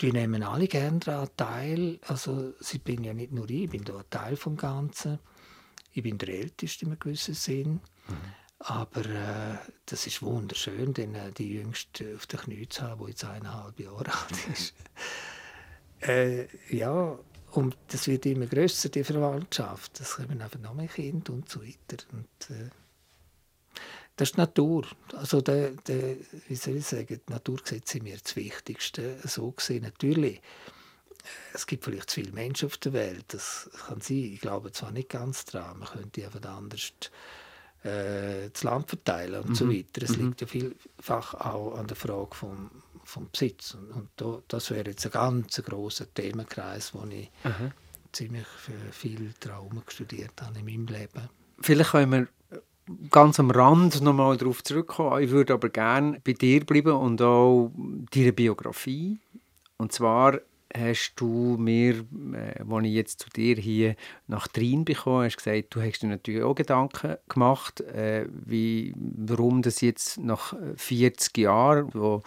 die nehmen alle gerne daran teil. Also sie bin ja nicht nur ich, ich bin da ein Teil vom Ganzen. Ich bin der Älteste in einem gewissen Sinn. Aber äh, das ist wunderschön, denn äh, die Jüngste auf den Knien zu haben, die jetzt eineinhalb Jahre alt ist. äh, ja, und das wird immer grösser, die Verwandtschaft. Es kommen einfach noch mehr Kinder und so weiter. Und, äh, das ist die Natur. Also der, der, wie soll ich sagen, die Naturgesetze sind mir das Wichtigste. So gesehen natürlich. äh, Es gibt vielleicht zu viele Menschen auf der Welt. Das kann sein. Ich glaube zwar nicht ganz daran. Man könnte einfach anders äh, das Land verteilen und so weiter. Es liegt ja vielfach auch an der Frage vom, vom Besitz. Und, und da, das wäre jetzt ein ganz grosser Themenkreis, wo ich ziemlich äh, viel Traum studiert habe in meinem Leben. Vielleicht können wir ganz am Rand noch mal darauf zurückkommen. Ich würde aber gerne bei dir bleiben und auch deine Biografie. Und zwar hast du mir, äh, als ich jetzt zu dir hier nach Trin bekommen hast gesagt, du hast dir natürlich auch Gedanken gemacht, äh, wie, warum das jetzt nach 40 Jahren, wo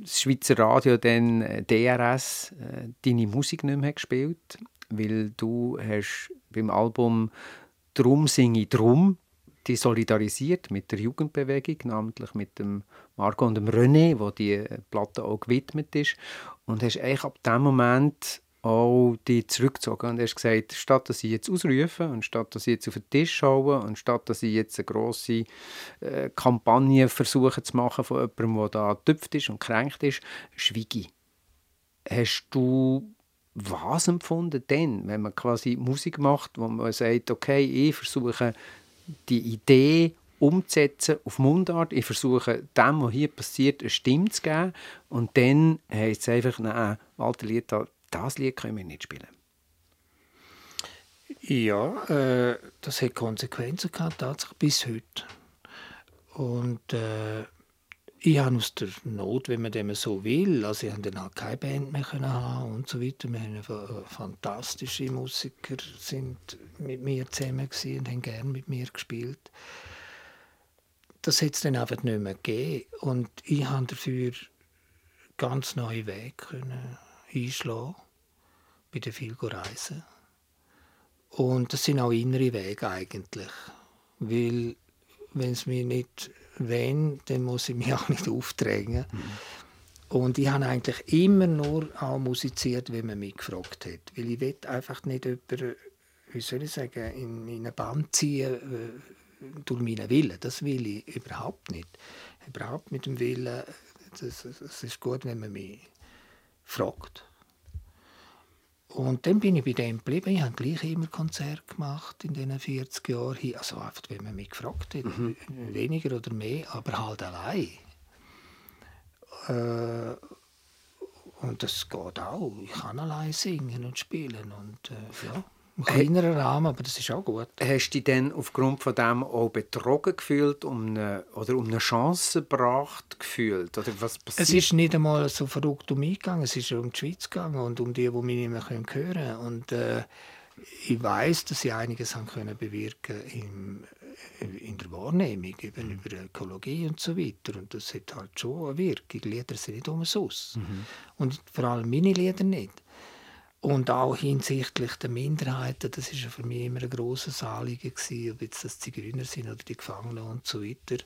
das Schweizer Radio dann äh, DRS äh, deine Musik nicht mehr hat gespielt weil du hast beim Album «Drum singe ich drum» dich solidarisiert mit der Jugendbewegung, namentlich mit dem Marco und dem René, wo die Platte auch gewidmet ist. Und hast eigentlich ab dem Moment auch die zurückgezogen und hast gesagt, statt dass ich jetzt ausrufe und statt dass ich jetzt auf den Tisch schaue und statt dass ich jetzt eine grosse äh, Kampagne versuche zu machen von jemandem, der da getüpft ist und kränkt ist, schweige ich. Hast du was empfunden denn, wenn man quasi Musik macht, wo man sagt, okay, ich versuche die Idee umzusetzen auf Mundart, ich versuche dem, was hier passiert, eine Stimme zu geben und dann heisst es einfach, nein, Walter Lied, das Lied können wir nicht spielen. Ja, äh, das hat Konsequenzen gehabt, tatsächlich bis heute. Und äh, ich habe aus der Not, wenn man dem so will, also ich habe dann keine Band mehr haben und so weiter. Wir haben äh, fantastische Musiker sind mit mir zusammen und haben gerne mit mir gespielt. Das hat es dann einfach nicht mehr gegeben und ich habe dafür ganz neue Wege können einschlagen, bin dann viel reisen und das sind auch innere Wege eigentlich, weil wenn es mir nicht wenn, dann muss ich mich auch nicht aufdrängen. Und ich habe eigentlich immer nur auch musiziert, wenn man mich gefragt hat. Weil ich will einfach nicht jemanden, wie soll ich sagen, in, in eine Band ziehen äh, durch meinen Willen. Das will ich überhaupt nicht. Überhaupt mit dem Willen, das ist gut, wenn man mich fragt. Und dann bin ich bei dem geblieben. Ich habe gleich immer Konzerte gemacht in diesen 40 Jahren. Also einfach, wenn man mich gefragt hat, weniger oder mehr, aber halt allein. Äh, und das geht auch. Ich kann allein singen und spielen. Und, äh, ja, Im kleineren Rahmen, aber das ist auch gut. Hast du dich dann aufgrund von dem auch betrogen gefühlt um eine, oder um eine Chance gebracht gefühlt? Oder was passiert? Es ist nicht einmal so verrückt um mich gegangen, es ist um die Schweiz gegangen und um die, die mich nicht mehr hören können. Und äh, ich weiß, dass sie einiges haben können bewirken im, in der Wahrnehmung, eben über Ökologie und so weiter. Und das hat halt schon eine Wirkung. Lieder sind nicht umsonst. Und vor allem meine Lieder nicht. Und auch hinsichtlich der Minderheiten, das ist für mich immer ein grosses Anliegen gewesen, ob jetzt das Zigeuner sind oder die Gefangenen und so weiter.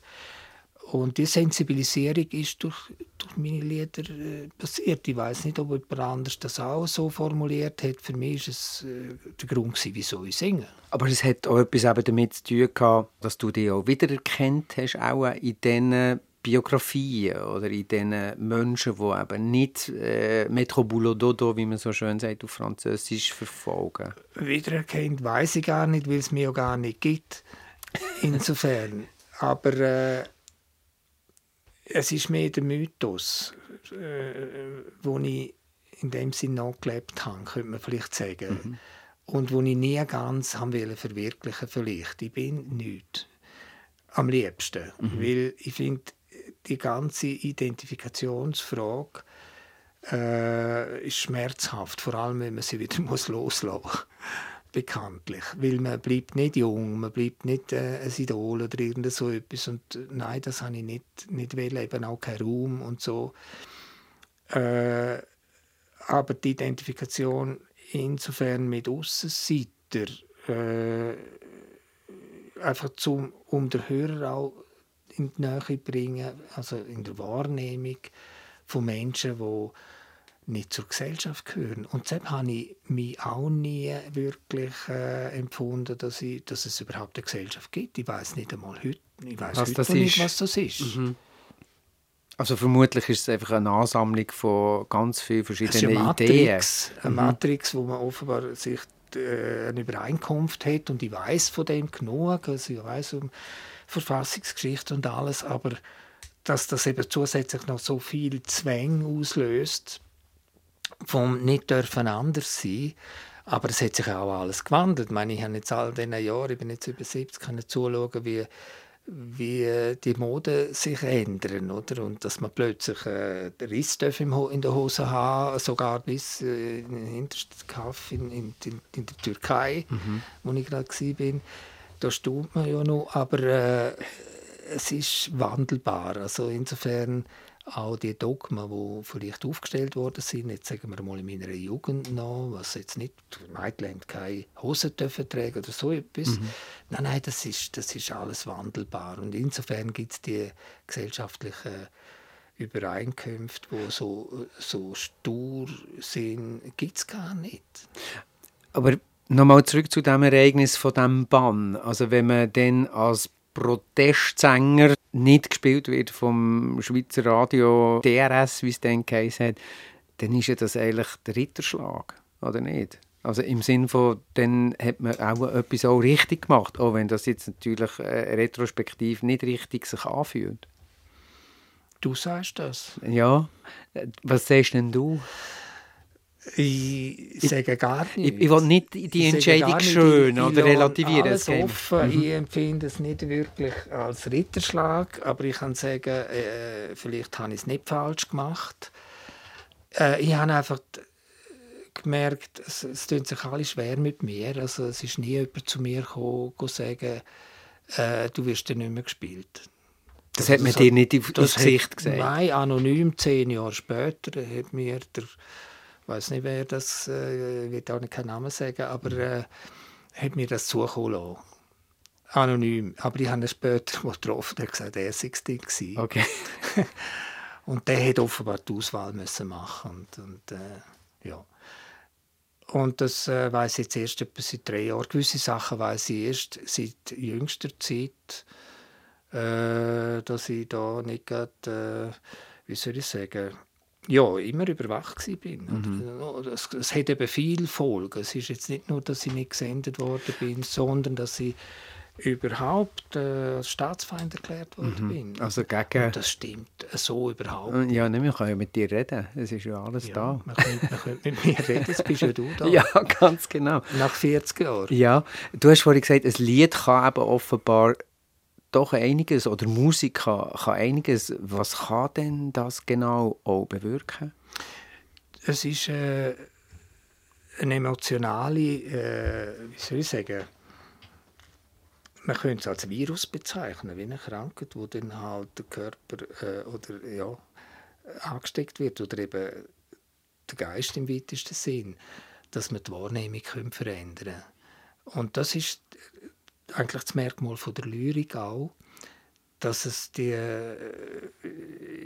Und die Sensibilisierung ist durch, durch meine Lieder äh, passiert. Ich weiß nicht, ob jemand anders das auch so formuliert hat. Für mich war es äh, der Grund, gewesen, wieso ich singe. Aber es hat auch etwas damit zu tun gehabt, dass du dich auch wiedererkannt hast, auch in diesen Biografien oder in diesen Menschen, die eben nicht äh, Metro Boulot Dodo, wie man so schön sagt, auf Französisch verfolgen. Wiedererkennt weiß ich gar nicht, weil es mir auch gar nicht gibt. Insofern. Aber äh, es ist mehr der Mythos, äh, wo ich in dem Sinn noch gelebt habe, könnte man vielleicht sagen. Und wo ich nie ganz haben wollte verwirklichen vielleicht. Ich bin nichts. am liebsten. Weil ich finde, die ganze Identifikationsfrage äh, ist schmerzhaft, vor allem wenn man sie wieder muss loslassen muss. Bekanntlich. Weil man bleibt nicht jung, man bleibt nicht äh, ein Idol oder irgend so etwas. Und äh, nein, das habe ich nicht, nicht wollen, eben auch kein Raum und so. Äh, aber die Identifikation insofern mit Aussenseiter, äh, einfach zum, um den Hörer auch in die Nähe bringen, also in der Wahrnehmung von Menschen, die nicht zur Gesellschaft gehören. Und deshalb habe ich mich auch nie wirklich äh, empfunden, dass, ich, dass es überhaupt eine Gesellschaft gibt. Ich weiß nicht einmal heute, ich weiß Was heute nicht, was das ist. Also vermutlich ist es einfach eine Ansammlung von ganz vielen ist eine verschiedenen Ideen. Matrix, eine Matrix, wo man offenbar sich äh, eine Übereinkunft hat und ich weiß von dem genug, also ich weiß um Verfassungsgeschichte und alles, aber dass das eben zusätzlich noch so viel Zwänge auslöst, vom nicht dürfen anders sein, aber es hat sich auch alles gewandelt. Ich meine, ich habe jetzt all diesen Jahren, ich bin jetzt über 70, können zuschauen, wie wie die Mode sich ändern, oder? Und dass man plötzlich äh, Riss in der Hose haben, sogar bis äh, in den hintersten Kaff in, in, in, in der Türkei, wo ich gerade war. Da staunt man ja noch, aber äh, es ist wandelbar. Also insofern auch die Dogmen, die vielleicht aufgestellt worden sind, jetzt sagen wir mal in meiner Jugend noch, was jetzt nicht, Mädchen haben keine Hosen dürfen tragen oder so etwas. Nein, nein, das ist, das ist alles wandelbar. Und insofern gibt es die gesellschaftlichen Übereinkünfte, die so, so stur sind, gibt es gar nicht. Aber nochmal zurück zu dem Ereignis von dem Bann. Also wenn man dann als Protestsänger nicht gespielt wird vom Schweizer Radio DRS, wie es dann geheißen hat, dann ist ja das eigentlich der Ritterschlag, oder nicht? Also im Sinn von, dann hat man auch etwas auch richtig gemacht, auch wenn das jetzt natürlich äh, retrospektiv nicht richtig sich anfühlt. Du sagst das. Ja, Äh, was sagst denn du? Ich sage gar Ich, nicht. ich will nicht die Ich Entscheidung schön ich- ich oder relativieren. Alles offen. Ich empfinde es nicht wirklich als Ritterschlag, aber ich kann sagen, äh, vielleicht habe ich es nicht falsch gemacht. Äh, ich habe einfach gemerkt, es, es tut sich alle schwer mit mir. Also es ist nie jemand zu mir gekommen, und sagen, äh, du wirst dann nicht mehr gespielt. Das hat man Das dir nicht auf- Das aufs Gesicht gesagt. Nein, anonym, zehn Jahre später, hat mir der, ich weiß nicht, wer das, äh, ich will auch nicht keinen Namen sagen, aber äh, hat mir das zukommen lassen. Anonym. Aber ich habe ihn später getroffen, der hat gesagt, er sei Ding gewesen. Okay. Und der hat offenbar die Auswahl müssen machen und, und äh, ja. Und das äh, weiß ich jetzt erst etwa seit drei Jahren. Gewisse Sachen weiß ich erst seit jüngster Zeit, äh, dass ich da nicht gerade, äh, wie soll ich sagen, ja, immer überwacht bin. Oder Es, es hat eben viel Folgen. Es ist jetzt nicht nur, dass ich nicht gesendet worden bin, sondern dass ich überhaupt äh, als Staatsfeind erklärt worden bin. Also gegen... Und das stimmt so überhaupt nicht. Ja, nicht, wir können ja mit dir reden. Es ist ja alles Ja, da. man, könnte, man könnte mit mir reden, jetzt bist ja du da. Ja, ganz genau. Nach 40 Jahren. Ja, du hast vorhin gesagt, ein Lied kann eben offenbar doch einiges, oder Musik kann, kann einiges. Was kann denn das genau auch bewirken? Es ist äh, eine emotionale, äh, wie soll ich sagen, man könnte es als Virus bezeichnen, wie eine Krankheit, wo dann halt der Körper äh, oder, ja, angesteckt wird oder eben der Geist im weitesten Sinn, dass man die Wahrnehmung können verändern. Und das ist eigentlich das Merkmal von der Lyrik auch, dass es die äh,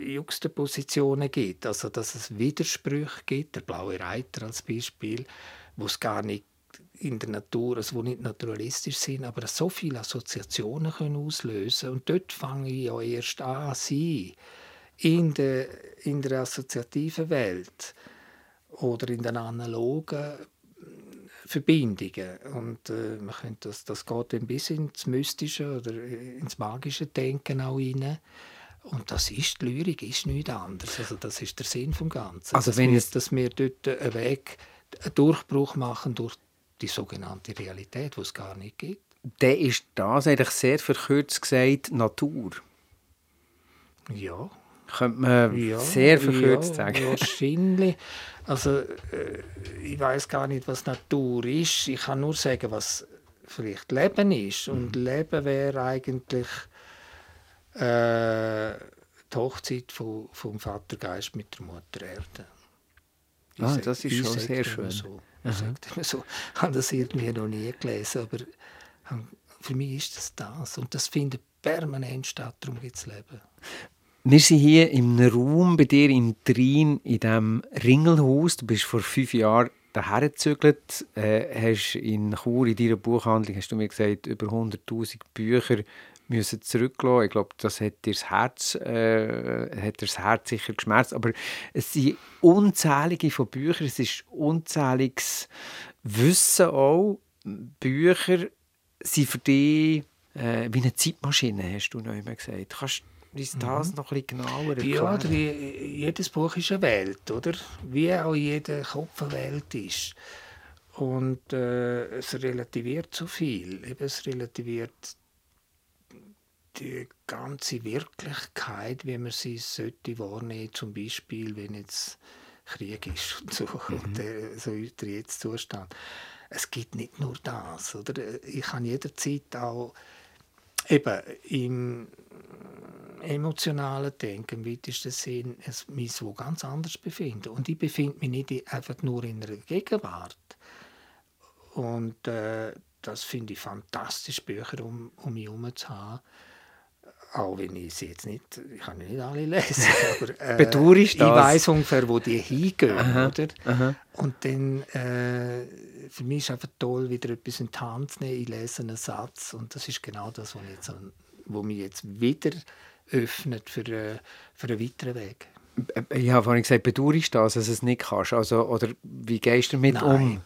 Juxtapositionen gibt, also dass es Widersprüche gibt, der blaue Reiter als Beispiel, wo es gar nicht in der Natur, also wo nicht naturalistisch sind, aber so viele Assoziationen können auslösen. Und dort fange ich ja erst an, sie in der, in der assoziativen Welt oder in den analogen Verbindungen. Und äh, man könnte das, das geht ein bisschen ins Mystische oder ins magische Denken auch rein. Und das ist, die Lyrik ist nichts anderes. Also das ist der Sinn vom Ganzen. Also dass, wenn wir, es- dass wir dort einen Weg, einen Durchbruch machen durch die sogenannte Realität, die es gar nicht gibt. dann ist das eigentlich sehr verkürzt gesagt Natur. Ja, Könnte man ja, sehr verkürzt ja, sagen. Wahrscheinlich. Also, äh, ich weiß gar nicht, was Natur ist. Ich kann nur sagen, was vielleicht Leben ist. Und Mhm. Leben wäre eigentlich äh, die Hochzeit von, vom Vatergeist mit der Mutter Erde. Ich Ah, sag- das ist schon sehr schön. So. Ich sage so. Ich habe das irgendwie noch nie gelesen, aber für mich ist das das. Und das findet permanent statt, darum gibt es Leben. Wir sind hier einem Raum bei dir in Trien, in diesem Ringelhaus. Du bist vor fünf Jahren daher gezögert, äh, hast in Chur, in deiner Buchhandlung, hast du mir gesagt, über 100'000 Bücher müssen zurücklassen. Ich glaube, das hat dir das Herz, äh, hat dir das Herz sicher geschmerzt. Aber es sind unzählige von Büchern, es ist unzähliges Wissen auch. Bücher sind für dich äh, wie eine Zeitmaschine, hast du noch immer gesagt. Kannst uns das noch ein bisschen genauer erklären? Ja, jedes Buch ist eine Welt, oder? Wie auch jeder Kopf eine Welt ist. Und äh, es relativiert so viel. Eben, es relativiert die ganze Wirklichkeit, wie man sie sollte wahrnehmen, zum Beispiel, wenn jetzt Krieg ist und so, und der, so der jetzt Zustand. Es gibt nicht nur das, oder? Ich kann jederzeit auch eben im emotionalen Denken, im weitesten Sinn, es mich so ganz anders befinden. Und ich befinde mich nicht einfach nur in einer Gegenwart. Und äh, das finde ich fantastisch, Bücher um, um mich herum zu haben. Auch wenn ich sie jetzt nicht, ich kann nicht alle lesen, aber äh, Bedauerst ich weiß ungefähr, wo die hingehen, oder? aha. Und dann, äh, für mich ist einfach toll, wieder etwas in die Hand zu nehmen. Ich lese einen Satz und das ist genau das, was, ich jetzt, an- wo mich jetzt wieder öffnet für, äh, für einen weiteren Weg. Äh, Ich habe vorhin gesagt, bedauerst du das, dass du es nicht kannst? Also, oder wie gehst du damit um?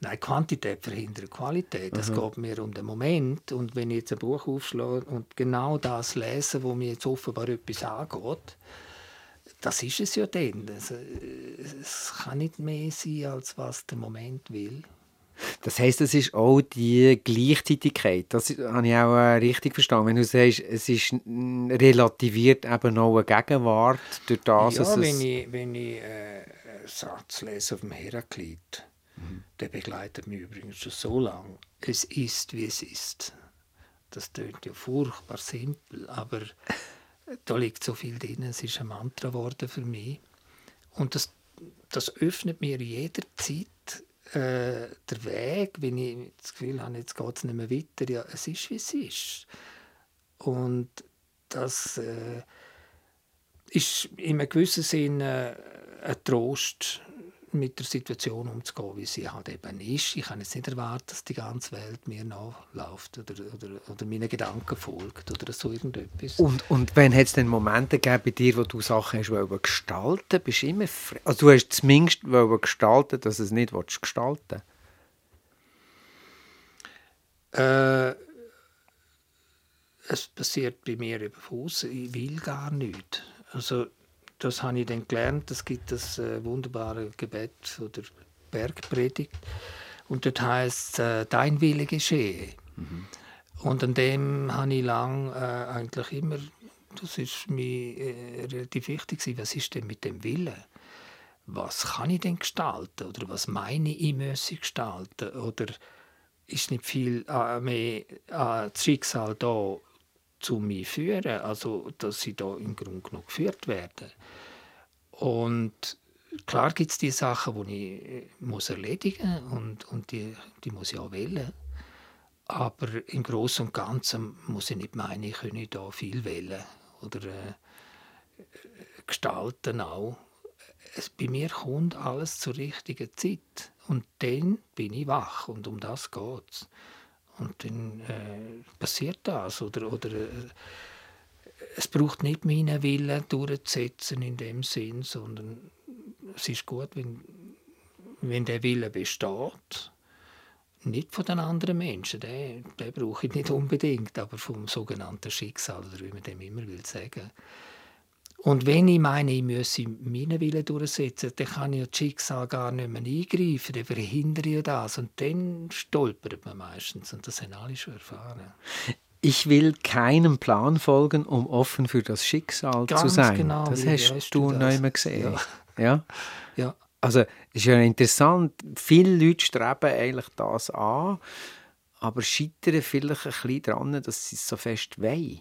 Nein, Quantität verhindert Qualität. Es geht mir um den Moment. Und wenn ich jetzt ein Buch aufschlage und genau das lese, wo mir jetzt offenbar etwas angeht, das ist es ja dann. Es, äh, es kann nicht mehr sein, als was der Moment will. Das heisst, es ist auch die Gleichzeitigkeit. Das habe ich auch äh, richtig verstanden. Wenn du sagst, es ist relativiert eben auch eine Gegenwart durch das, ja, es... wenn ich, wenn ich äh, einen Satz lese auf dem Heraklit, der begleitet mich übrigens schon so lange. Es ist, wie es ist. Das tönt ja furchtbar simpel, aber da liegt so viel drin. Es ist ein Mantra geworden für mich. Und das, das öffnet mir jederzeit äh, der Weg, wenn ich das Gefühl habe, jetzt geht es nicht mehr weiter. Ja, es ist, wie es ist. Und das äh, ist in einem gewissen Sinne äh, ein Trost, mit der Situation umzugehen, wie sie halt eben ist. Ich kann jetzt nicht erwarten, dass die ganze Welt mir nachläuft oder, oder, oder meinen Gedanken folgt oder so irgendetwas. Und, und wenn hat es denn Momente gegeben bei dir, wo du Sachen hast wollen gestalten bist du immer fre- Also du hast zumindest wollen gestalten, dass du es nicht gestalten Äh, es passiert bei mir aussen. Ich will gar nichts. Also, das habe ich dann gelernt. Es gibt das äh, wunderbare Gebet oder Bergpredigt. Und dort heißt äh, Dein Wille geschehe. Und an dem habe ich lang äh, eigentlich immer, das ist mir äh, relativ wichtig gewesen, was ist denn mit dem Willen? Was kann ich denn gestalten? Oder was meine ich, ich müsse gestalten? Oder ist nicht viel äh, mehr äh, das Schicksal da zu mir führen, also dass sie da im Grunde genommen geführt werden. Und klar gibt es die Sachen, die ich äh, muss erledigen und, und die, die muss ich auch wählen. Aber im Großen und Ganzen muss ich nicht meinen, ich könne da viel wählen oder äh, gestalten auch. Es, bei mir kommt alles zur richtigen Zeit und dann bin ich wach und um das geht's. Und dann äh, passiert das oder, oder äh, es braucht nicht meinen Willen durchzusetzen in dem Sinn, sondern es ist gut, wenn, wenn der Wille besteht. Nicht von den anderen Menschen, den, den brauche ich nicht unbedingt, aber vom sogenannten Schicksal, oder wie man dem immer will sagen. Und wenn ich meine, ich müsse meinen Willen durchsetzen, dann kann ich das Schicksal gar nicht mehr eingreifen, dann verhindere ich das. Und dann stolpert man meistens. Und das haben alle schon erfahren. Ich will keinem Plan folgen, um offen für das Schicksal zu Ganz sein. genau, das hast du du das? immer gesehen. Ja. Ja. Ja. Also, es ist ja interessant, viele Leute streben eigentlich das an, aber scheitern vielleicht ein bisschen daran, dass sie es so fest wollen.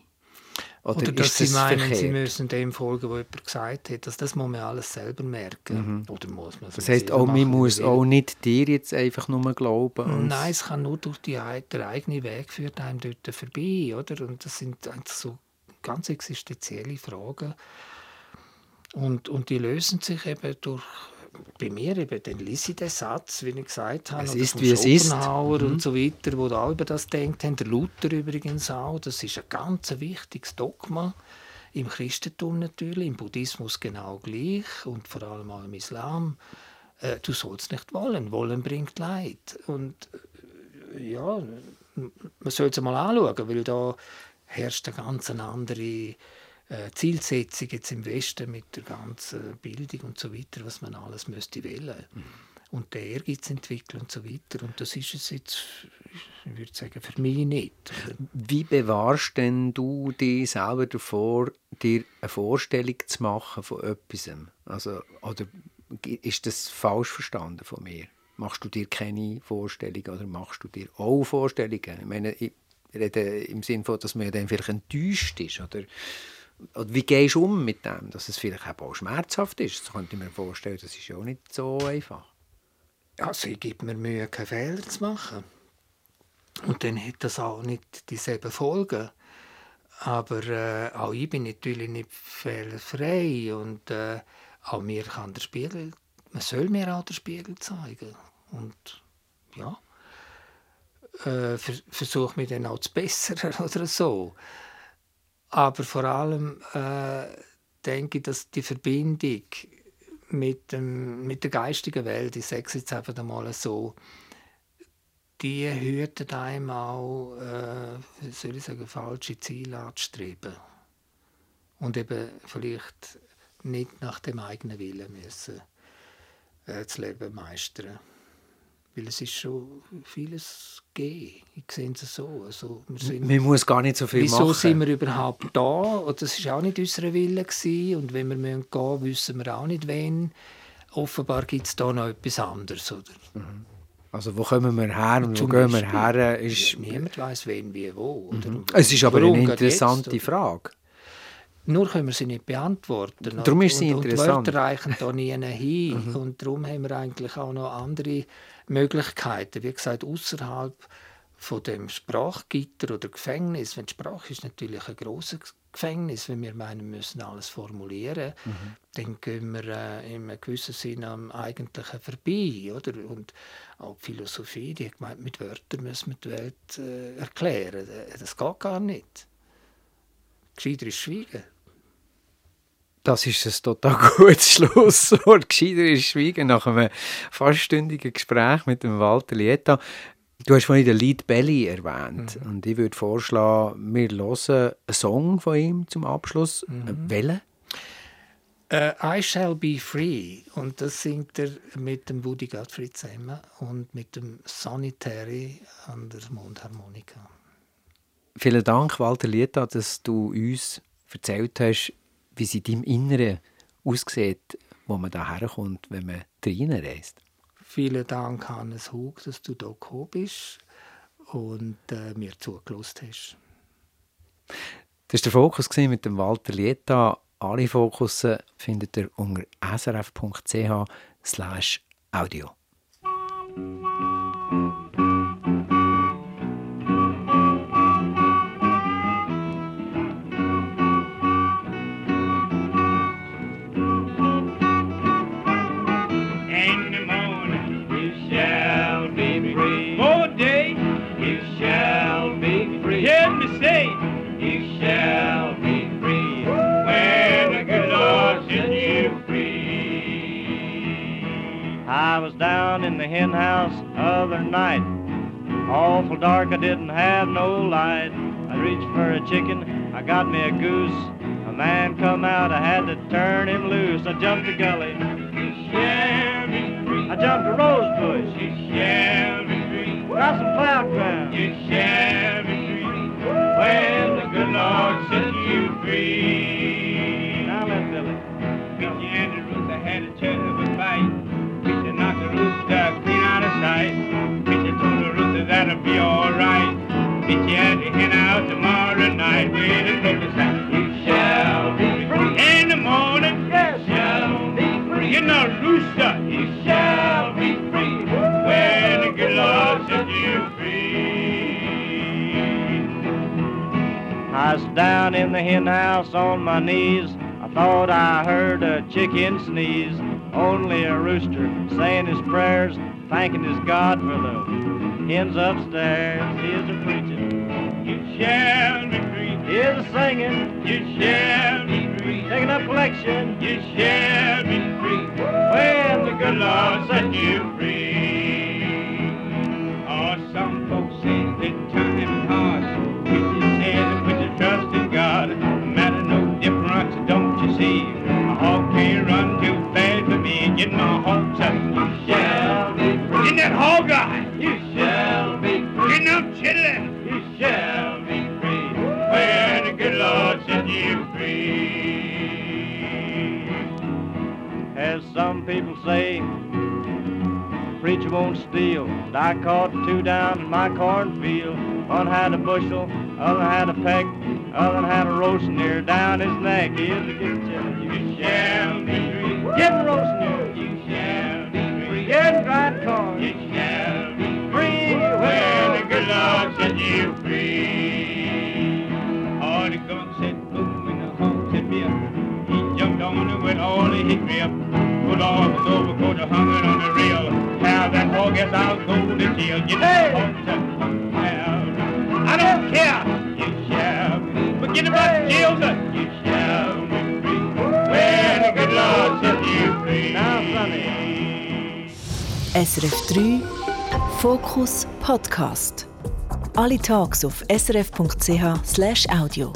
Oder, Oder, dass sie meinen, sie verkehrt? müssen dem folgen, was jemand gesagt hat. Das, das muss man alles selber merken. Oder muss man Mhm. Das heisst, selber auch, man muss auch nicht dir jetzt einfach nur glauben. Nein, es kann nur durch die, der eigene Weg führt einem dort vorbei, oder? Und das sind so ganz existenzielle Fragen. Und, und die lösen sich eben durch, bei mir eben, dann lese ich den Satz, wie ich gesagt habe, Es ist, wie es ist. Mhm. Und so weiter, die auch über das denkt haben. Der Luther übrigens auch. Das ist ein ganz wichtiges Dogma. Im Christentum natürlich, im Buddhismus genau gleich und vor allem auch im Islam. Äh, du sollst nicht wollen. Wollen bringt Leid. Und äh, ja, man soll es mal anschauen, weil da herrscht eine ganz andere Zielsetzung jetzt im Westen mit der ganzen Bildung und so weiter, was man alles müsste wählen. Und der Ehrgeiz entwickeln und so weiter. Und das ist es jetzt, ich würde sagen, für mich nicht. Wie bewahrst denn du dich selber davor, dir eine Vorstellung zu machen von etwas? Also, oder ist das falsch verstanden von mir? Machst du dir keine Vorstellungen oder machst du dir auch Vorstellungen? Ich meine, ich rede im Sinne von, dass man ja dann vielleicht enttäuscht ist. Oder, oder wie gehst du um mit dem, dass es vielleicht auch schmerzhaft ist? Das könnte ich mir vorstellen, das ist ja auch nicht so einfach. Also ich gebe mir Mühe, keine Fehler zu machen. Und dann hat das auch nicht dieselben Folgen. Aber äh, auch ich bin natürlich nicht fehlerfrei. Und äh, auch mir kann der Spiegel, man soll mir auch den Spiegel zeigen. Und ja, äh, vers versuche mich dann auch zu bessern oder so. Aber vor allem äh, denke ich, dass die Verbindung mit, dem, mit der geistigen Welt, ich sage es jetzt einfach einmal so, die hüten einem auch, äh, soll ich sagen, falsche Ziele anzustreben. Und eben vielleicht nicht nach dem eigenen Willen müssen äh, das Leben meistern. Weil es ist schon vieles gegeben. Ich sehe es so. Also, wir sind Man muss gar nicht so viel Wieso machen. sind wir überhaupt da? Und das war auch nicht unser Wille. Gewesen. Und wenn wir gehen müssen, wissen wir auch nicht, wen. Offenbar gibt es da noch etwas anderes. Oder? Also wo kommen wir her und wo Zum gehen wir her? Ist, Niemand weiß, wen, wie, wo. Oder? es ist aber eine jetzt, interessante oder? Frage. Nur können wir sie nicht beantworten. Darum Und- ist sie und, interessant. Mhm. Und die Wörter reichen da nie hin. Und darum haben wir eigentlich auch noch andere Möglichkeiten. Wie gesagt, außerhalb von dem Sprachgitter oder Gefängnis. Wenn die Sprache ist natürlich ein großes Gefängnis, wenn wir meinen, wir müssen alles formulieren, Mhm. dann gehen wir äh, in einem gewissen Sinne am Eigentlichen vorbei. Oder? Und auch die Philosophie, die hat gemeint, mit Wörtern müssen wir die Welt äh, erklären. Äh, Das geht gar nicht. Gescheiter ist Schweigen. Das ist ein total gutes Schlusswort. Gescheiter ist Schweigen nach einem faststündigen Gespräch mit dem Walter Lieta. Du hast vorhin den Lied Belly erwähnt. Und ich würde vorschlagen, wir hören einen Song von ihm zum Abschluss. Äh, Welchen? Äh, I Shall Be Free. Und das singt er mit dem Woody Guthrie zusammen und mit dem Sonny Terry an der Mundharmonika. Vielen Dank, Walter Lieta, dass du uns erzählt hast, wie es in deinem Inneren aussieht, wo man da herkommt, wenn man reinreist. Vielen Dank, Hannes Hug, dass du hier gekommen bist und äh, mir zugelassen hast. Das war der Fokus mit dem Walter Lieta. Alle Fokusse findet ihr unter srf.ch audio. The hen house other night. Awful dark, I didn't have no light. I reached for a chicken, I got me a goose. A man come out, I had to turn him loose. I jumped a gully. I jumped a rose bush, got some plowed ground. When the good Lord set you free. Now let Billy. Bitchy and the rooster had a that'll be alright. Bitchy had the hen out tomorrow night with a croaker sound. You shall be free. In the morning, Yes. you shall be free. You know, rooster, you shall be free. When the good Lord set you free. I was down in the hen house on my knees. I thought I heard a chicken sneeze. Only a rooster saying his prayers, thanking his God for the hens upstairs. Here's a preaching, You shall be free. here's a singing, You shall be free. taking up collection. You shall be free when the good Lord set you free. Oh, some folks say that time is hard. Preacher says put your trust in God. Matter no difference, don't you see? A hog can't run too fast for me. Get my hog up. You shall be free. In that hog eye. People say, preacher won't steal. But I caught two down in my cornfield. One had a bushel, other had a peck, other had a roast near down his neck. Here's a good chillin'. You shall be free. Getting roast near. You shall be free. Getting dried corn. You shall be Free when the good Lord set you free. All the guns said boom and the horn said beer. He jumped on it with all the hickory up. Put off his overcoat, hung it on the rail. Have that hog as I'll go to jail. Get Hey! I don't care. You shall Forget about jail, sir. You shall be free. When the good Lord set you free. Now, Sonny. SRF 3 Fokus Podcast. Alle Tags auf srf.ch/audio.